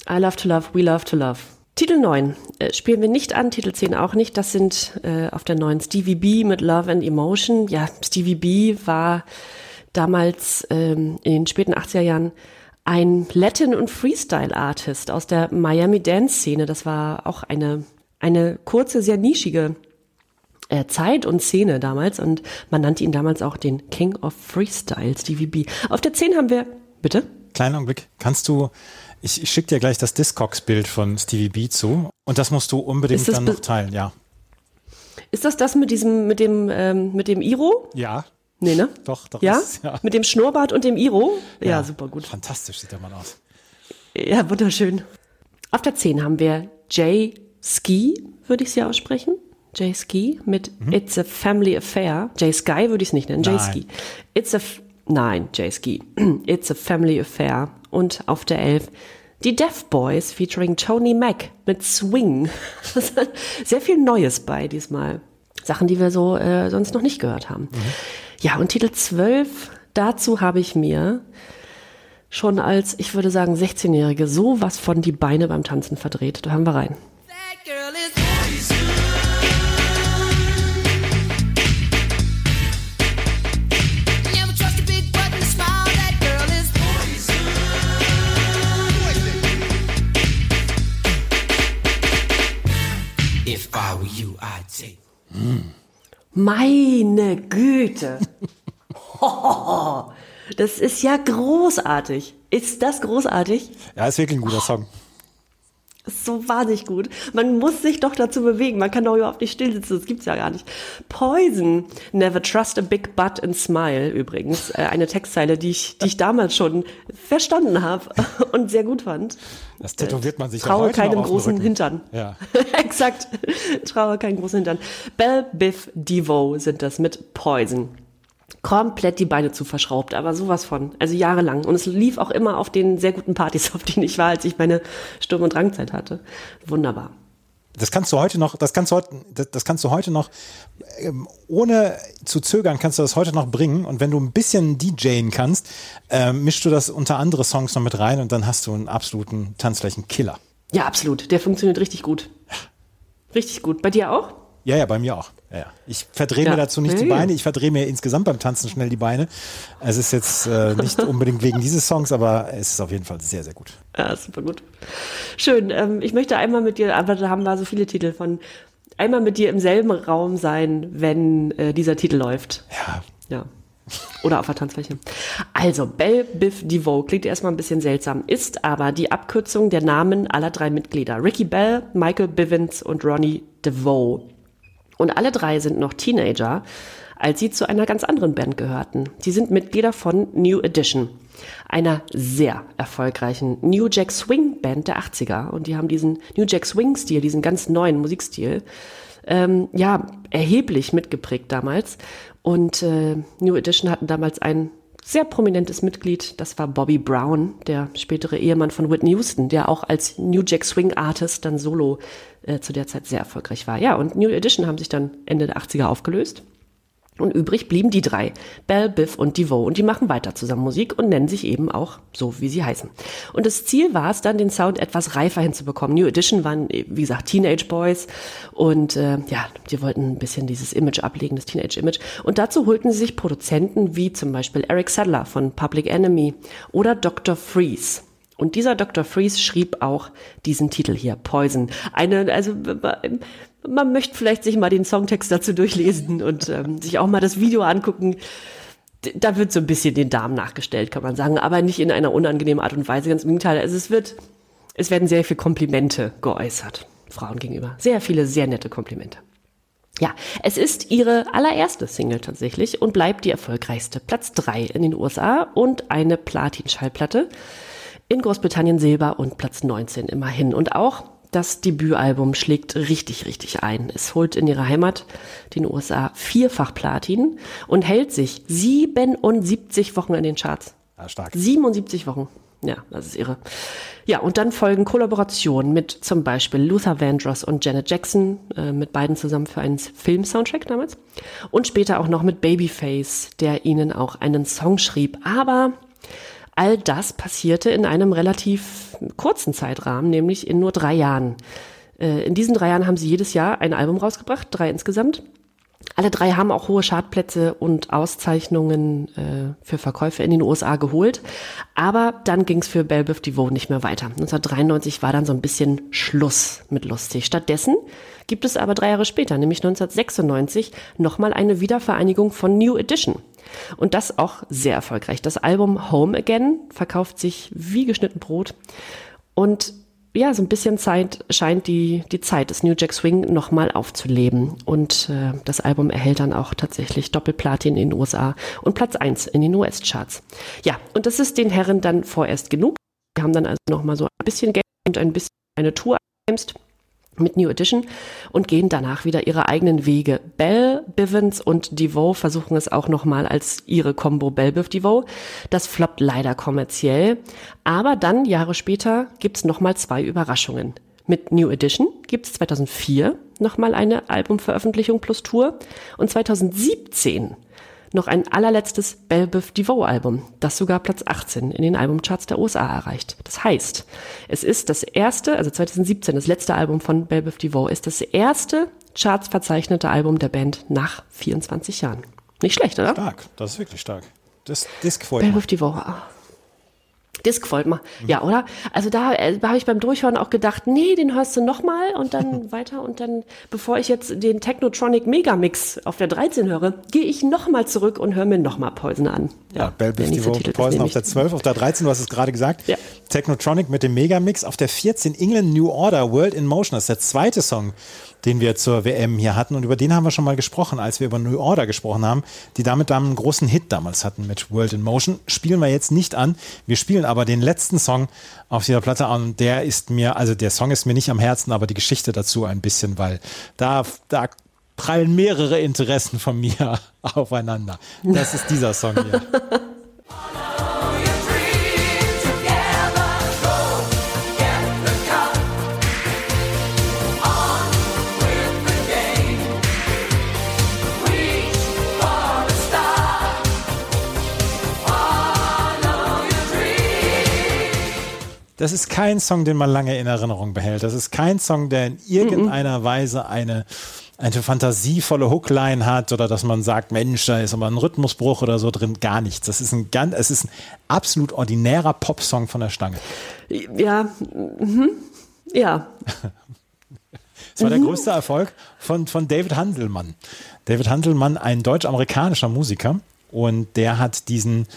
I love to love, we love to love. Titel 9 äh, spielen wir nicht an, Titel 10 auch nicht. Das sind äh, auf der neuen Stevie B mit Love and Emotion. Ja, Stevie B war damals ähm, in den späten 80er Jahren ein Latin- und Freestyle-Artist aus der Miami Dance-Szene. Das war auch eine, eine kurze, sehr nischige äh, Zeit und Szene damals und man nannte ihn damals auch den King of Freestyle, Stevie B. Auf der 10 haben wir, bitte? Kleinen Augenblick, kannst du ich, ich schicke dir gleich das Discogs-Bild von Stevie B zu und das musst du unbedingt dann noch teilen, ja. Ist das das mit diesem, mit dem, ähm, mit dem Iro? Ja. Nee, ne? Doch, doch. Ja? Ist, ja. Mit dem Schnurrbart und dem Iro? Ja, ja, super gut. Fantastisch sieht der Mann aus. Ja, wunderschön. Auf der 10 haben wir Jay Ski, würde ich sie aussprechen. Jay Ski mit mhm. It's a Family Affair. Jay Sky würde ich es nicht nennen. Jay Ski. It's a, nein, Jay Ski. It's a Family Affair und auf der 11 die Deaf Boys featuring Tony Mack mit Swing. Sehr viel Neues bei diesmal. Sachen, die wir so äh, sonst noch nicht gehört haben. Mhm. Ja, und Titel 12, dazu habe ich mir schon als, ich würde sagen, 16-Jährige sowas von die Beine beim Tanzen verdreht. Da haben wir rein. Meine Güte. das ist ja großartig. Ist das großartig? Ja, ist wirklich ein guter Song. Ist so wahnsinnig gut. Man muss sich doch dazu bewegen. Man kann doch überhaupt nicht still sitzen. Das gibt's ja gar nicht. Poison. Never trust a big butt and smile. Übrigens. Äh, eine Textzeile, die ich, die ich damals schon verstanden habe und sehr gut fand. Das tätowiert man sich Traue keinem großen Hintern. Ja. Exakt. Traue keinen großen Hintern. Bell Biff Devo sind das mit Poison komplett die Beine zu verschraubt, aber sowas von, also jahrelang. Und es lief auch immer auf den sehr guten Partys, auf denen ich war, als ich meine Sturm- und Drangzeit hatte. Wunderbar. Das kannst du heute noch, das kannst du heute, das kannst du heute noch, ähm, ohne zu zögern, kannst du das heute noch bringen. Und wenn du ein bisschen DJen kannst, äh, mischst du das unter andere Songs noch mit rein und dann hast du einen absoluten Tanzflächen-Killer. Ja, absolut. Der funktioniert richtig gut. Richtig gut. Bei dir auch? Ja, ja, bei mir auch. Ja, ja. Ich verdrehe ja. mir dazu nicht hey. die Beine, ich verdrehe mir insgesamt beim Tanzen schnell die Beine. Es ist jetzt äh, nicht unbedingt wegen dieses Songs, aber es ist auf jeden Fall sehr, sehr gut. Ja, super gut. Schön. Ähm, ich möchte einmal mit dir, aber da haben wir so viele Titel von, einmal mit dir im selben Raum sein, wenn äh, dieser Titel läuft. Ja. Ja. Oder auf der Tanzfläche. Also, Bell Biff DeVoe klingt erstmal ein bisschen seltsam, ist aber die Abkürzung der Namen aller drei Mitglieder. Ricky Bell, Michael Bivens und Ronnie DeVoe. Und alle drei sind noch Teenager, als sie zu einer ganz anderen Band gehörten. Sie sind Mitglieder von New Edition, einer sehr erfolgreichen New Jack Swing Band der 80er. Und die haben diesen New Jack Swing Stil, diesen ganz neuen Musikstil, ähm, ja, erheblich mitgeprägt damals. Und äh, New Edition hatten damals ein sehr prominentes Mitglied, das war Bobby Brown, der spätere Ehemann von Whitney Houston, der auch als New Jack Swing Artist dann solo äh, zu der Zeit sehr erfolgreich war. Ja, und New Edition haben sich dann Ende der 80er aufgelöst. Und übrig blieben die drei, Bell, Biff und DeVoe. Und die machen weiter zusammen Musik und nennen sich eben auch so, wie sie heißen. Und das Ziel war es dann, den Sound etwas reifer hinzubekommen. New Edition waren, wie gesagt, Teenage Boys. Und äh, ja, die wollten ein bisschen dieses Image ablegen, das Teenage-Image. Und dazu holten sie sich Produzenten wie zum Beispiel Eric Sadler von Public Enemy oder Dr. Freeze. Und dieser Dr. Freeze schrieb auch diesen Titel hier, Poison. Eine, also man möchte vielleicht sich mal den Songtext dazu durchlesen und ähm, sich auch mal das Video angucken. Da wird so ein bisschen den Damen nachgestellt, kann man sagen, aber nicht in einer unangenehmen Art und Weise. Ganz im Gegenteil. Also es wird, es werden sehr viele Komplimente geäußert, Frauen gegenüber. Sehr viele, sehr nette Komplimente. Ja, es ist ihre allererste Single tatsächlich und bleibt die erfolgreichste. Platz drei in den USA und eine Platin-Schallplatte. In Großbritannien Silber und Platz 19 immerhin. Und auch das Debütalbum schlägt richtig, richtig ein. Es holt in ihrer Heimat, den USA, vierfach Platin und hält sich 77 Wochen in den Charts. Ja, stark. 77 Wochen. Ja, das ist irre. Ja, und dann folgen Kollaborationen mit zum Beispiel Luther Vandross und Janet Jackson, äh, mit beiden zusammen für einen Film-Soundtrack damals. Und später auch noch mit Babyface, der ihnen auch einen Song schrieb. Aber All das passierte in einem relativ kurzen Zeitrahmen, nämlich in nur drei Jahren. Äh, in diesen drei Jahren haben sie jedes Jahr ein Album rausgebracht, drei insgesamt. Alle drei haben auch hohe Chartplätze und Auszeichnungen äh, für Verkäufe in den USA geholt. Aber dann ging es für Belle Biv DeVoe nicht mehr weiter. 1993 war dann so ein bisschen Schluss mit lustig. Stattdessen gibt es aber drei Jahre später, nämlich 1996, nochmal eine Wiedervereinigung von New Edition. Und das auch sehr erfolgreich. Das Album Home Again verkauft sich wie geschnitten Brot. Und ja, so ein bisschen Zeit scheint die, die Zeit des New Jack Swing nochmal aufzuleben. Und äh, das Album erhält dann auch tatsächlich Doppelplatin in den USA und Platz 1 in den US-Charts. Ja, und das ist den Herren dann vorerst genug. Wir haben dann also nochmal so ein bisschen Geld und ein bisschen eine Tour eingebremst mit New Edition und gehen danach wieder ihre eigenen Wege. Bell, Bivens und DeVoe versuchen es auch nochmal als ihre Combo Bell Biv DeVoe. Das floppt leider kommerziell. Aber dann, Jahre später, gibt's nochmal zwei Überraschungen. Mit New Edition gibt's 2004 nochmal eine Albumveröffentlichung plus Tour und 2017 noch ein allerletztes Belle Biv DeVoe Album, das sogar Platz 18 in den Albumcharts der USA erreicht. Das heißt, es ist das erste, also 2017, das letzte Album von Belle Biv DeVoe, ist das erste Charts verzeichnete Album der Band nach 24 Jahren. Nicht schlecht, oder? Stark, das ist wirklich stark. Das Disc Belle Biv DeVoe. Disc folgt mal. Ja, oder? Also da, äh, habe ich beim Durchhören auch gedacht, nee, den hörst du nochmal und dann weiter und dann, bevor ich jetzt den Technotronic Megamix auf der 13 höre, gehe ich nochmal zurück und höre mir nochmal Poison an. Ja, ja Bell Poison auf der 12, auf der 13, du hast es gerade gesagt. Ja. Technotronic mit dem Megamix auf der 14, England New Order, World in Motion, das ist der zweite Song den wir zur WM hier hatten. Und über den haben wir schon mal gesprochen, als wir über New Order gesprochen haben, die damit dann einen großen Hit damals hatten mit World in Motion. Spielen wir jetzt nicht an. Wir spielen aber den letzten Song auf dieser Platte an. Der ist mir, also der Song ist mir nicht am Herzen, aber die Geschichte dazu ein bisschen, weil da, da prallen mehrere Interessen von mir aufeinander. Das ist dieser Song hier. Das ist kein Song, den man lange in Erinnerung behält. Das ist kein Song, der in irgendeiner Weise eine, eine fantasievolle Hookline hat oder dass man sagt, Mensch, da ist aber ein Rhythmusbruch oder so drin. Gar nichts. Das ist ein ganz, es ist ein absolut ordinärer Popsong von der Stange. Ja, mhm. ja. Es war der größte Erfolg von, von David Handelmann. David Handelmann, ein deutsch-amerikanischer Musiker. Und der hat diesen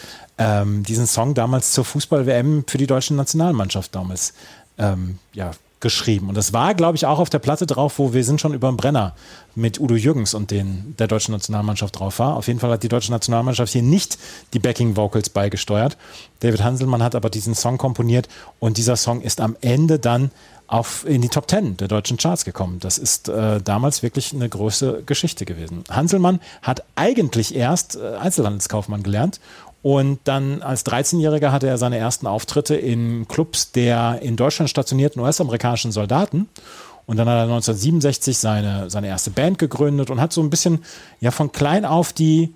ähm, diesen Song damals zur Fußball-WM für die deutsche Nationalmannschaft damals ähm, ja, geschrieben. Und das war, glaube ich, auch auf der Platte drauf, wo wir sind schon über den Brenner mit Udo Jürgens und den, der deutschen Nationalmannschaft drauf war. Auf jeden Fall hat die deutsche Nationalmannschaft hier nicht die Backing Vocals beigesteuert. David Hanselmann hat aber diesen Song komponiert und dieser Song ist am Ende dann auf, in die Top Ten der deutschen Charts gekommen. Das ist äh, damals wirklich eine große Geschichte gewesen. Hanselmann hat eigentlich erst äh, Einzelhandelskaufmann gelernt und dann als 13-Jähriger hatte er seine ersten Auftritte in Clubs der in Deutschland stationierten US-amerikanischen Soldaten. Und dann hat er 1967 seine, seine erste Band gegründet und hat so ein bisschen ja von klein auf die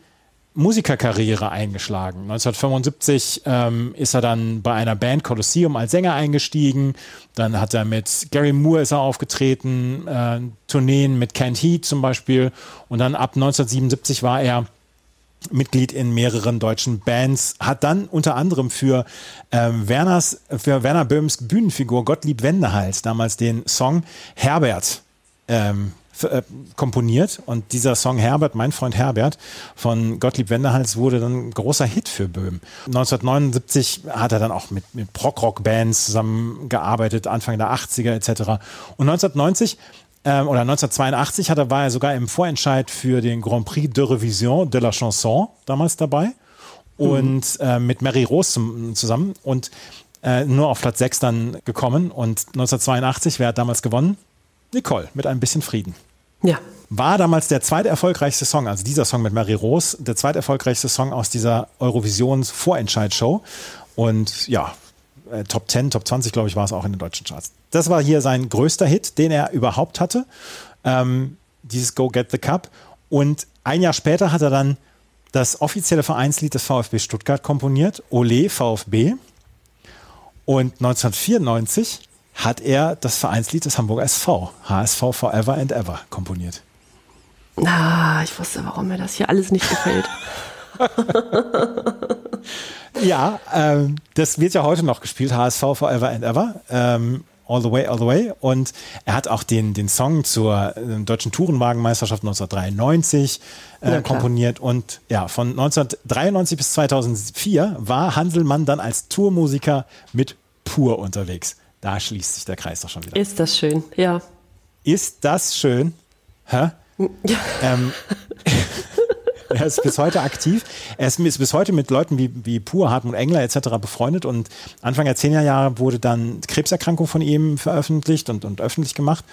Musikerkarriere eingeschlagen. 1975 ähm, ist er dann bei einer Band Colosseum als Sänger eingestiegen. Dann hat er mit Gary Moore ist er aufgetreten, äh, Tourneen mit Kent Heat zum Beispiel. Und dann ab 1977 war er Mitglied in mehreren deutschen Bands, hat dann unter anderem für, ähm, Werners, für Werner Böhms Bühnenfigur Gottlieb Wendehals damals den Song Herbert ähm, äh, komponiert und dieser Song Herbert, mein Freund Herbert von Gottlieb Wendehals wurde dann ein großer Hit für Böhm. 1979 hat er dann auch mit, mit Prog-Rock-Bands zusammengearbeitet, Anfang der 80er etc. Und 1990 ähm, oder 1982 hat er, war er sogar im Vorentscheid für den Grand Prix de Revision de la Chanson damals dabei und mhm. äh, mit Mary Rose zusammen und äh, nur auf Platz 6 dann gekommen und 1982, wer hat damals gewonnen? Nicole mit ein bisschen Frieden. Ja. War damals der zweiterfolgreichste Song, also dieser Song mit Mary Rose, der zweiterfolgreichste Song aus dieser Eurovisions-Vorentscheid-Show. Und ja, äh, Top 10, Top 20, glaube ich, war es auch in den deutschen Charts. Das war hier sein größter Hit, den er überhaupt hatte. Ähm, dieses Go Get the Cup. Und ein Jahr später hat er dann das offizielle Vereinslied des VfB Stuttgart komponiert, Ole VfB. Und 1994 hat er das Vereinslied des Hamburger SV, HSV Forever and Ever, komponiert. Ah, ich wusste, warum mir das hier alles nicht gefällt. ja, ähm, das wird ja heute noch gespielt, HSV Forever and Ever. Ähm, All the Way, All the Way. Und er hat auch den, den Song zur äh, deutschen Tourenwagenmeisterschaft 1993 äh, komponiert. Und ja, von 1993 bis 2004 war Hanselmann dann als Tourmusiker mit Pur unterwegs. Da schließt sich der Kreis doch schon wieder. Ist das schön, ja. Ist das schön? Hä? Ja. Ähm, er ist bis heute aktiv. Er ist bis heute mit Leuten wie, wie Pur, Hartmut Engler etc. befreundet und Anfang der 10er Jahre wurde dann Krebserkrankung von ihm veröffentlicht und, und öffentlich gemacht.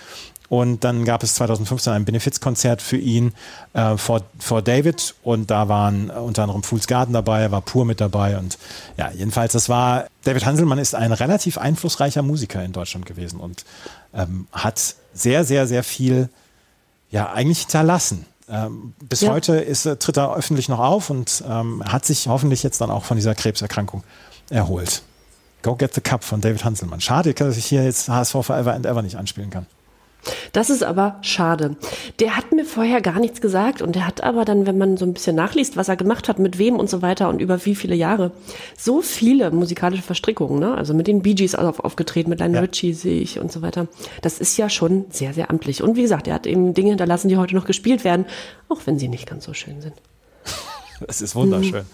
Und dann gab es 2015 ein Benefizkonzert für ihn äh, vor, vor David und da waren unter anderem Fool's Garden dabei, war Pur mit dabei und ja, jedenfalls, das war, David Hanselmann ist ein relativ einflussreicher Musiker in Deutschland gewesen und ähm, hat sehr, sehr, sehr viel, ja, eigentlich hinterlassen. Ähm, bis ja. heute ist, äh, tritt er öffentlich noch auf und ähm, hat sich hoffentlich jetzt dann auch von dieser Krebserkrankung erholt. Go Get the Cup von David Hanselmann. Schade, dass ich hier jetzt HSV Forever and Ever nicht anspielen kann. Das ist aber schade. Der hat mir vorher gar nichts gesagt und der hat aber dann, wenn man so ein bisschen nachliest, was er gemacht hat, mit wem und so weiter und über wie viele Jahre, so viele musikalische Verstrickungen, ne? Also mit den Bee Gees auf, aufgetreten, mit Lionel ja. Richie sehe ich und so weiter. Das ist ja schon sehr, sehr amtlich. Und wie gesagt, er hat eben Dinge hinterlassen, die heute noch gespielt werden, auch wenn sie nicht ganz so schön sind. Das ist wunderschön. Mhm.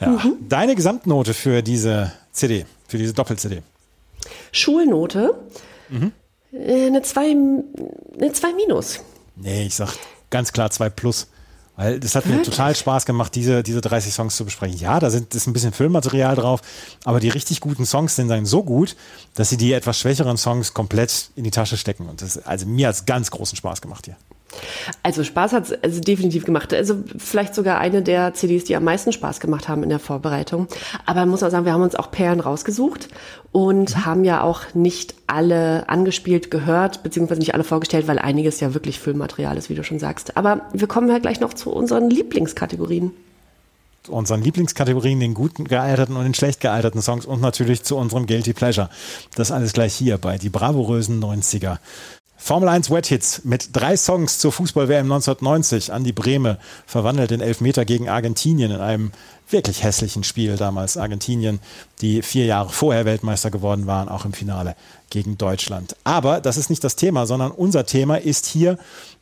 Ja. Mhm. Deine Gesamtnote für diese CD, für diese Doppel-CD? Schulnote. Mhm. Äh, eine 2 eine zwei minus. Nee, ich sag ganz klar 2 plus. Weil das hat mir total Spaß gemacht, diese, diese 30 Songs zu besprechen. Ja, da sind, ist ein bisschen Filmmaterial drauf, aber die richtig guten Songs sind dann so gut, dass sie die etwas schwächeren Songs komplett in die Tasche stecken. Und das, also mir hat es ganz großen Spaß gemacht hier. Also Spaß hat es also definitiv gemacht. Also vielleicht sogar eine der CDs, die am meisten Spaß gemacht haben in der Vorbereitung. Aber muss man sagen, wir haben uns auch Perlen rausgesucht und mhm. haben ja auch nicht alle angespielt gehört, beziehungsweise nicht alle vorgestellt, weil einiges ja wirklich Füllmaterial ist, wie du schon sagst. Aber wir kommen ja gleich noch zu unseren Lieblingskategorien unseren Lieblingskategorien, den guten gealterten und den schlecht gealterten Songs und natürlich zu unserem Guilty Pleasure. Das alles gleich hier bei die bravourösen 90er. Formel 1 Wet Hits mit drei Songs zur Fußball-WM 1990. Andi Brehme verwandelt den Elfmeter gegen Argentinien in einem wirklich hässlichen Spiel damals. Argentinien, die vier Jahre vorher Weltmeister geworden waren, auch im Finale gegen Deutschland. Aber das ist nicht das Thema, sondern unser Thema ist hier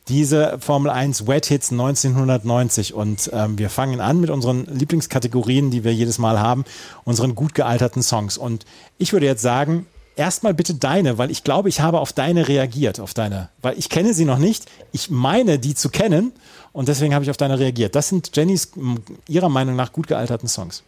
diese Formel 1 Wet Hits 1990. Und ähm, wir fangen an mit unseren Lieblingskategorien, die wir jedes Mal haben, unseren gut gealterten Songs. Und ich würde jetzt sagen, erstmal bitte deine, weil ich glaube, ich habe auf deine reagiert, auf deine, weil ich kenne sie noch nicht. Ich meine, die zu kennen und deswegen habe ich auf deine reagiert. Das sind Jennys ihrer Meinung nach gut gealterten Songs.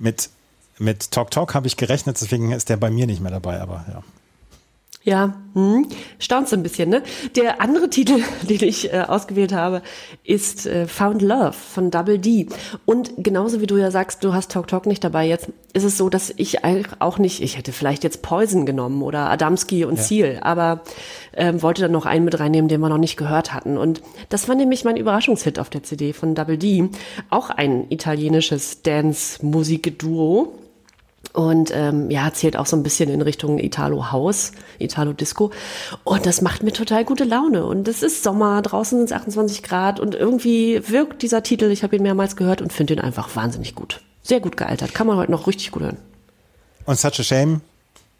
Mit, mit Talk Talk habe ich gerechnet, deswegen ist der bei mir nicht mehr dabei, aber ja. Ja, hm, staunst ein bisschen, ne? Der andere Titel, den ich äh, ausgewählt habe, ist äh, Found Love von Double D. Und genauso wie du ja sagst, du hast Talk Talk nicht dabei jetzt, ist es so, dass ich auch nicht, ich hätte vielleicht jetzt Poison genommen oder Adamski und ja. Ziel, aber ähm, wollte dann noch einen mit reinnehmen, den wir noch nicht gehört hatten. Und das war nämlich mein Überraschungshit auf der CD von Double D. Auch ein italienisches Dance-Musik-Duo und ähm, ja, zählt auch so ein bisschen in Richtung Italo House, Italo Disco. Und das macht mir total gute Laune. Und es ist Sommer, draußen sind es 28 Grad und irgendwie wirkt dieser Titel, ich habe ihn mehrmals gehört und finde ihn einfach wahnsinnig gut. Sehr gut gealtert, kann man heute noch richtig gut hören. Und Such a Shame,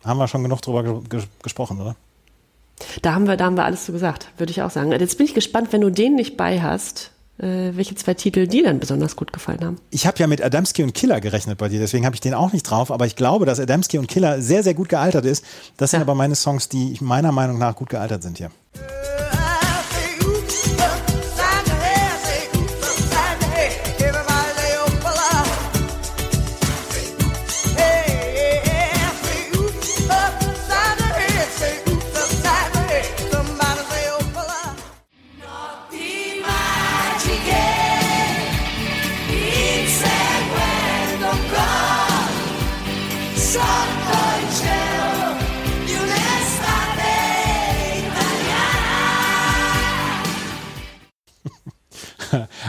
haben wir schon genug drüber ge gesprochen, oder? Da haben wir, da haben wir alles zu gesagt, würde ich auch sagen. Jetzt bin ich gespannt, wenn du den nicht bei hast, welche zwei Titel dir dann besonders gut gefallen haben. Ich habe ja mit Adamski und Killer gerechnet bei dir, deswegen habe ich den auch nicht drauf, aber ich glaube, dass Adamski und Killer sehr, sehr gut gealtert ist. Das sind ja. aber meine Songs, die meiner Meinung nach gut gealtert sind hier.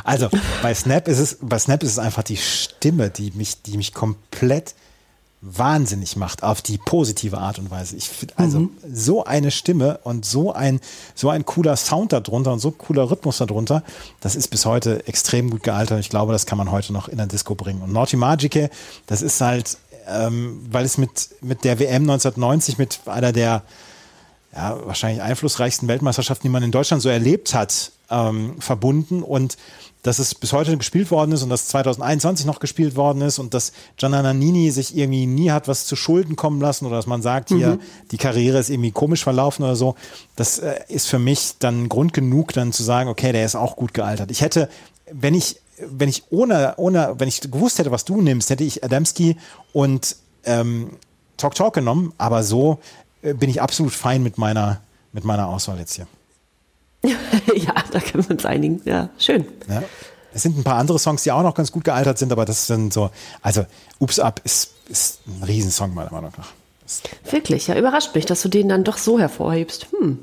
Also bei Snap ist es, bei Snap ist es einfach die Stimme, die mich, die mich komplett wahnsinnig macht auf die positive Art und Weise. Ich finde also mhm. so eine Stimme und so ein so ein cooler Sound darunter und so cooler Rhythmus darunter, das ist bis heute extrem gut gealtert. Ich glaube, das kann man heute noch in der Disco bringen. Und Naughty Magic, das ist halt, ähm, weil es mit mit der WM 1990 mit einer der ja, wahrscheinlich einflussreichsten Weltmeisterschaften, die man in Deutschland so erlebt hat, ähm, verbunden und dass es bis heute gespielt worden ist und dass 2021 noch gespielt worden ist und dass Gianna Nannini sich irgendwie nie hat was zu Schulden kommen lassen oder dass man sagt, hier, mhm. die Karriere ist irgendwie komisch verlaufen oder so, das äh, ist für mich dann Grund genug, dann zu sagen, okay, der ist auch gut gealtert. Ich hätte, wenn ich, wenn ich ohne, ohne, wenn ich gewusst hätte, was du nimmst, hätte ich Adamski und ähm, Talk Talk genommen, aber so bin ich absolut fein mit meiner, mit meiner Auswahl jetzt hier. ja, da können wir uns einigen. Ja, schön. Ja. Es sind ein paar andere Songs, die auch noch ganz gut gealtert sind, aber das sind so, also Ups Up ist, ist ein Riesensong meiner Meinung nach. Wirklich, ja, überrascht mich, dass du den dann doch so hervorhebst. Hm.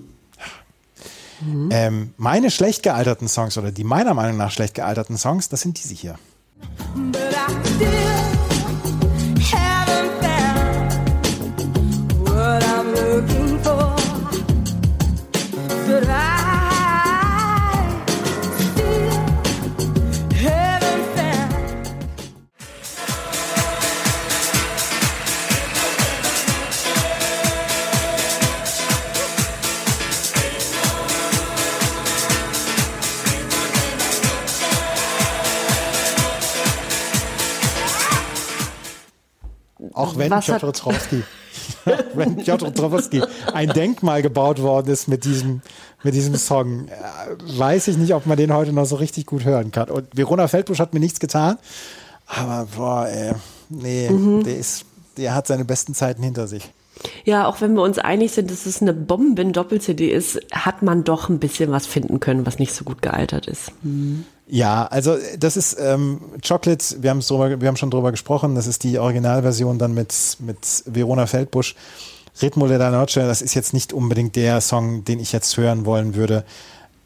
Mhm. Ähm, meine schlecht gealterten Songs oder die meiner Meinung nach schlecht gealterten Songs, das sind diese hier. But I Auch wenn Piotr Trowski, wenn Piotr Trowski ein Denkmal gebaut worden ist mit diesem, mit diesem Song, äh, weiß ich nicht, ob man den heute noch so richtig gut hören kann. Und Verona Feldbusch hat mir nichts getan, aber boah, ey, nee, mhm. der ist, der hat seine besten Zeiten hinter sich. Ja, auch wenn wir uns einig sind, dass es eine Bomben-Doppel-CD ist, hat man doch ein bisschen was finden können, was nicht so gut gealtert ist. Mhm. Ja, also das ist ähm, Chocolate, wir, drüber, wir haben schon drüber gesprochen, das ist die Originalversion dann mit, mit Verona Feldbusch. Ritmo de la Noche, das ist jetzt nicht unbedingt der Song, den ich jetzt hören wollen würde,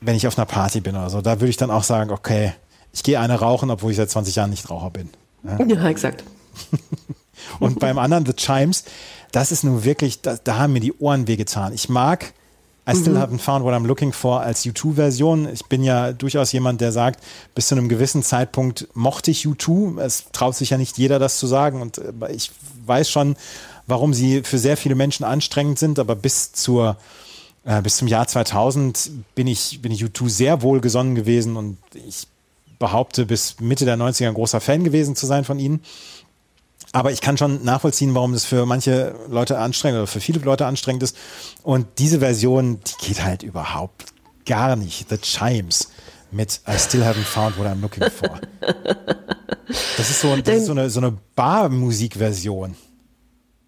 wenn ich auf einer Party bin oder so. Da würde ich dann auch sagen, okay, ich gehe eine rauchen, obwohl ich seit 20 Jahren nicht Raucher bin. Ja, ja exakt. Und beim anderen, The Chimes, das ist nun wirklich, da, da haben mir die Ohren wehgetan. Ich mag I still mhm. haven't found what I'm looking for als U2-Version. Ich bin ja durchaus jemand, der sagt, bis zu einem gewissen Zeitpunkt mochte ich U2. Es traut sich ja nicht jeder, das zu sagen. Und äh, ich weiß schon, warum sie für sehr viele Menschen anstrengend sind. Aber bis zur äh, bis zum Jahr 2000 bin ich, bin ich U2 sehr wohlgesonnen gewesen und ich behaupte, bis Mitte der 90er ein großer Fan gewesen zu sein von ihnen. Aber ich kann schon nachvollziehen, warum das für manche Leute anstrengend oder für viele Leute anstrengend ist. Und diese Version, die geht halt überhaupt gar nicht. The Chimes mit I still haven't found what I'm looking for. Das ist so, das ist so eine, so eine Bar-Musik-Version.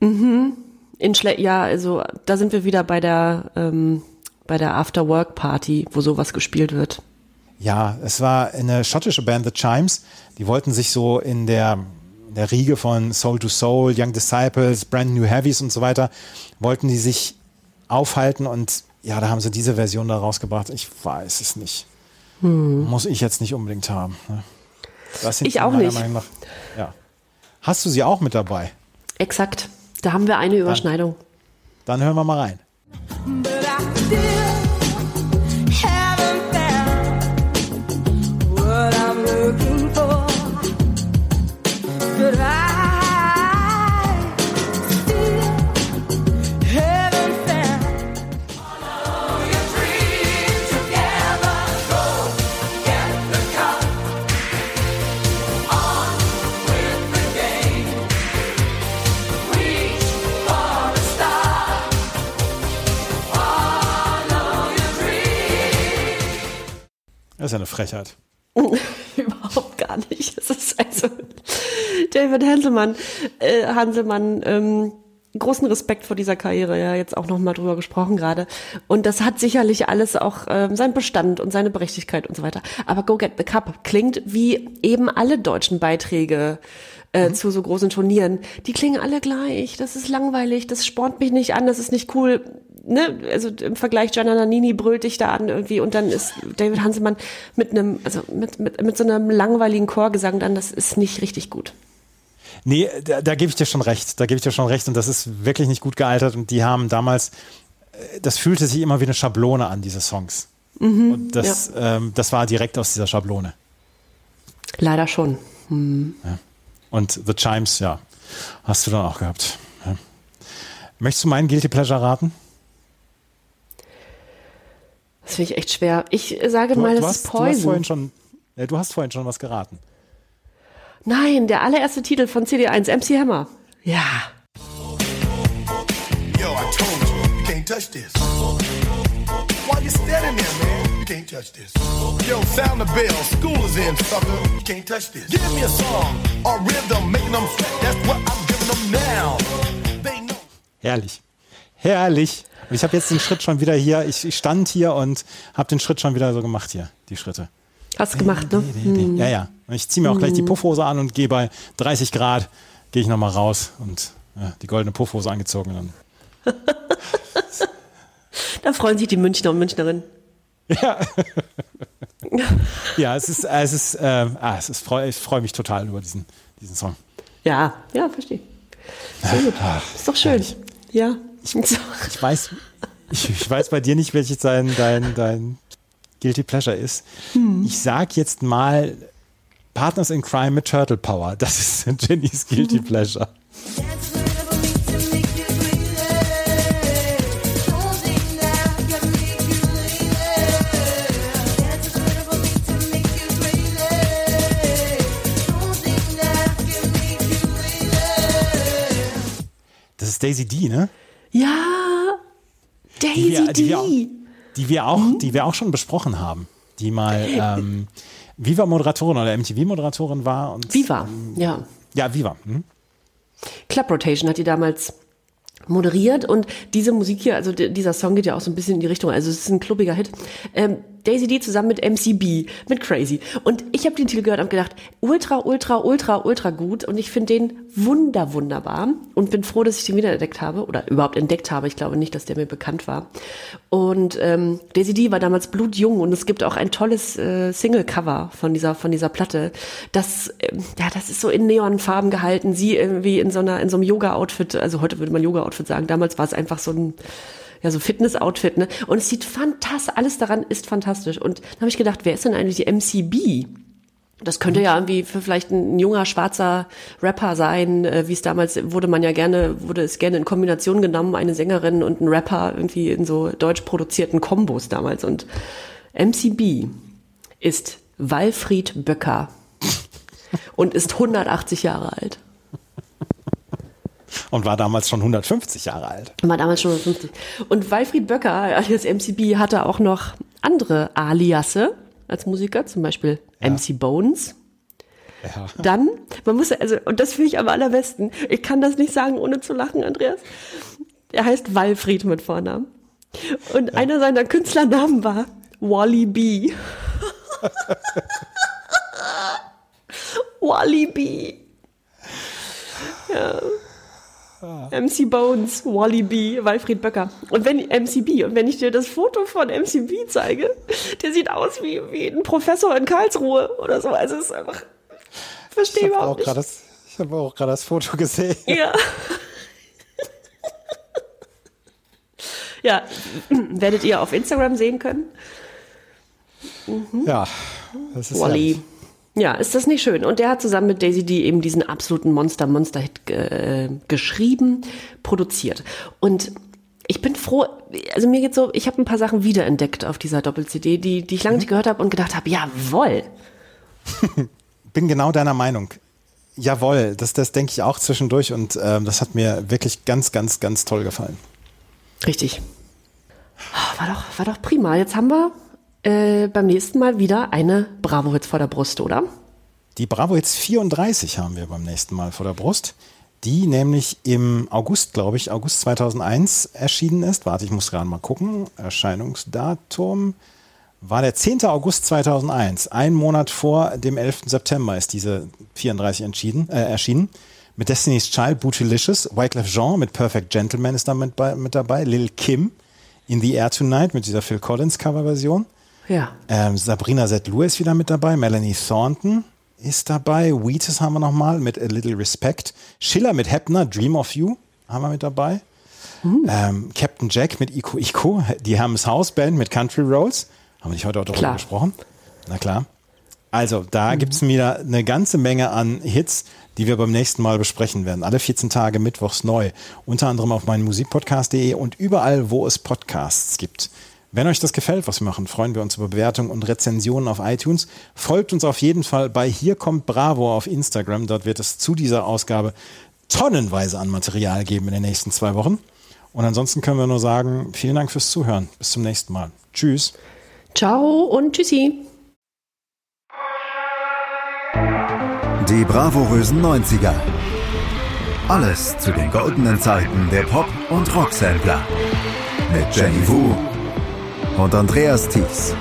Mhm. In Schle ja, also da sind wir wieder bei der ähm, bei der After Work Party, wo sowas gespielt wird. Ja, es war eine schottische Band, The Chimes. Die wollten sich so in der, der Riege von Soul to Soul, Young Disciples, Brand New Heavies und so weiter, wollten die sich aufhalten und ja, da haben sie diese Version da rausgebracht. Ich weiß es nicht. Hm. Muss ich jetzt nicht unbedingt haben. Ne? ich auch nicht. Nach, ja. Hast du sie auch mit dabei? Exakt. Da haben wir eine Überschneidung. Dann, dann hören wir mal rein. Das ist ja eine Frechheit. Überhaupt gar nicht. Es ist also David Hanselmann, äh, Hanselmann, ähm, großen Respekt vor dieser Karriere, ja, jetzt auch nochmal drüber gesprochen gerade. Und das hat sicherlich alles auch ähm, seinen Bestand und seine Berechtigkeit und so weiter. Aber Go Get the Cup klingt wie eben alle deutschen Beiträge äh, mhm. zu so großen Turnieren. Die klingen alle gleich. Das ist langweilig, das spornt mich nicht an, das ist nicht cool ne, also im Vergleich Gianna Nannini brüllt dich da an irgendwie und dann ist David Hansemann mit einem, also mit, mit, mit so einem langweiligen Chorgesang dann, das ist nicht richtig gut. Nee, da, da gebe ich dir schon recht. Da gebe ich dir schon recht und das ist wirklich nicht gut gealtert und die haben damals, äh, das fühlte sich immer wie eine Schablone an, diese Songs. Mhm, und das, ja. ähm, das war direkt aus dieser Schablone. Leider schon. Mhm. Ja. Und The Chimes, ja, hast du dann auch gehabt. Ja. Möchtest du meinen Guilty Pleasure raten? Das finde ich echt schwer. Ich sage du, mal, das ist Poison. Du hast, vorhin schon, ja, du hast vorhin schon was geraten. Nein, der allererste Titel von CD1, MC Hammer. Ja. Yo, I told you, you can't touch this. Why you standing there, man? You can't touch this. Yo, sound the bell, school is in, sucker. You can't touch this. Give me a song or rhythm, making them sweat. That's what I'm giving them now. They know. Herrlich. Herrlich. Und ich habe jetzt den Schritt schon wieder hier, ich, ich stand hier und habe den Schritt schon wieder so gemacht hier, die Schritte. Hast du gemacht, ne? Hm. Ja, ja. Und ich ziehe mir auch gleich die hm. Puffhose an und gehe bei 30 Grad, gehe ich nochmal raus und ja, die goldene Puffhose angezogen. Dann. da freuen sich die Münchner und Münchnerinnen. Ja. ja, es ist, es ist, äh, ah, es ist, freu, ich freue mich total über diesen, diesen Song. Ja, ja, verstehe. Sehr gut. Ist doch schön. Herrlich. Ja. Ich, ich weiß, ich, ich, weiß bei dir nicht, welches dein, dein, dein Guilty Pleasure ist. Hm. Ich sag jetzt mal Partners in Crime mit Turtle Power. Das ist Jennys Guilty Pleasure. Das ist Daisy D, ne? Ja, Daisy die wir, die wir, auch, die wir auch, mhm. die wir auch schon besprochen haben, die mal ähm, Viva-Moderatorin oder MTV-Moderatorin war. Und, Viva, ähm, ja. Ja, Viva. Hm? Club Rotation hat die damals moderiert und diese Musik hier, also dieser Song geht ja auch so ein bisschen in die Richtung, also es ist ein klubbiger Hit. Ähm, Daisy D zusammen mit MCB, mit Crazy. Und ich habe den Titel gehört und gedacht, ultra, ultra, ultra, ultra gut. Und ich finde den wunder, wunderbar. Und bin froh, dass ich den wiederentdeckt habe oder überhaupt entdeckt habe. Ich glaube nicht, dass der mir bekannt war. Und ähm, Daisy D war damals blutjung und es gibt auch ein tolles äh, Single-Cover von dieser, von dieser Platte. Das, äh, ja, das ist so in Neonfarben gehalten. Sie irgendwie in so einer, in so einem Yoga-Outfit. Also heute würde man Yoga-Outfit sagen. Damals war es einfach so ein ja, so Fitness-Outfit, ne? Und es sieht fantastisch, alles daran ist fantastisch. Und dann habe ich gedacht, wer ist denn eigentlich die MCB? Das könnte ja irgendwie für vielleicht ein junger schwarzer Rapper sein, äh, wie es damals wurde man ja gerne, wurde es gerne in Kombination genommen, eine Sängerin und ein Rapper irgendwie in so deutsch produzierten Kombos damals. Und MCB ist Walfried Böcker und ist 180 Jahre alt. Und war damals schon 150 Jahre alt. War damals schon 150. Und Walfried Böcker alias MCB hatte auch noch andere Aliasse als Musiker, zum Beispiel ja. MC Bones. Ja. Dann, man muss, also, und das finde ich am allerbesten, ich kann das nicht sagen, ohne zu lachen, Andreas. Er heißt Walfried mit Vornamen. Und ja. einer seiner Künstlernamen war Wally B. Wally B. Ja. MC Bones, Wally B, Walfried Böcker. Und wenn MCB, und wenn ich dir das Foto von MCB zeige, der sieht aus wie, wie ein Professor in Karlsruhe oder so. Also es ist einfach, verstehe überhaupt nicht. Das, ich habe auch gerade das Foto gesehen. Ja. ja, werdet ihr auf Instagram sehen können. Mhm. Ja, das ist Wally. Herrlich. Ja, ist das nicht schön? Und der hat zusammen mit Daisy D eben diesen absoluten Monster-Monster-Hit äh, geschrieben, produziert. Und ich bin froh, also mir geht's so, ich habe ein paar Sachen wiederentdeckt auf dieser Doppel-CD, die, die ich lange nicht mhm. gehört habe und gedacht habe, jawoll. bin genau deiner Meinung. Jawohl, das, das denke ich auch zwischendurch und ähm, das hat mir wirklich ganz, ganz, ganz toll gefallen. Richtig. Ah, war doch, war doch prima. Jetzt haben wir äh, beim nächsten Mal wieder eine Bravo-Hits vor der Brust, oder? Die Bravo-Hits 34 haben wir beim nächsten Mal vor der Brust, die nämlich im August, glaube ich, August 2001 erschienen ist. Warte, ich muss gerade mal gucken. Erscheinungsdatum war der 10. August 2001. Ein Monat vor dem 11. September ist diese 34 entschieden, äh, erschienen. Mit Destiny's Child, Bootylicious, Wyclef Jean mit Perfect Gentleman ist da mit, mit dabei, Lil Kim in The Air Tonight mit dieser Phil Collins Coverversion. Ja. Ähm, Sabrina Zetlur ist wieder mit dabei. Melanie Thornton ist dabei. Wheatus haben wir nochmal mit A Little Respect. Schiller mit Heppner, Dream of You haben wir mit dabei. Mhm. Ähm, Captain Jack mit Ico Ico. Die Hermes House Band mit Country Roads. Haben wir nicht heute auch darüber klar. gesprochen? Na klar. Also, da mhm. gibt es wieder eine ganze Menge an Hits, die wir beim nächsten Mal besprechen werden. Alle 14 Tage mittwochs neu. Unter anderem auf meinem Musikpodcast.de und überall, wo es Podcasts gibt. Wenn euch das gefällt, was wir machen, freuen wir uns über Bewertungen und Rezensionen auf iTunes. Folgt uns auf jeden Fall bei Hier kommt Bravo auf Instagram. Dort wird es zu dieser Ausgabe tonnenweise an Material geben in den nächsten zwei Wochen. Und ansonsten können wir nur sagen, vielen Dank fürs Zuhören. Bis zum nächsten Mal. Tschüss. Ciao und tschüssi. Die bravourösen 90er. Alles zu den goldenen Zeiten der Pop- und Rocksampler. Mit Jenny Wu und Andreas Thies.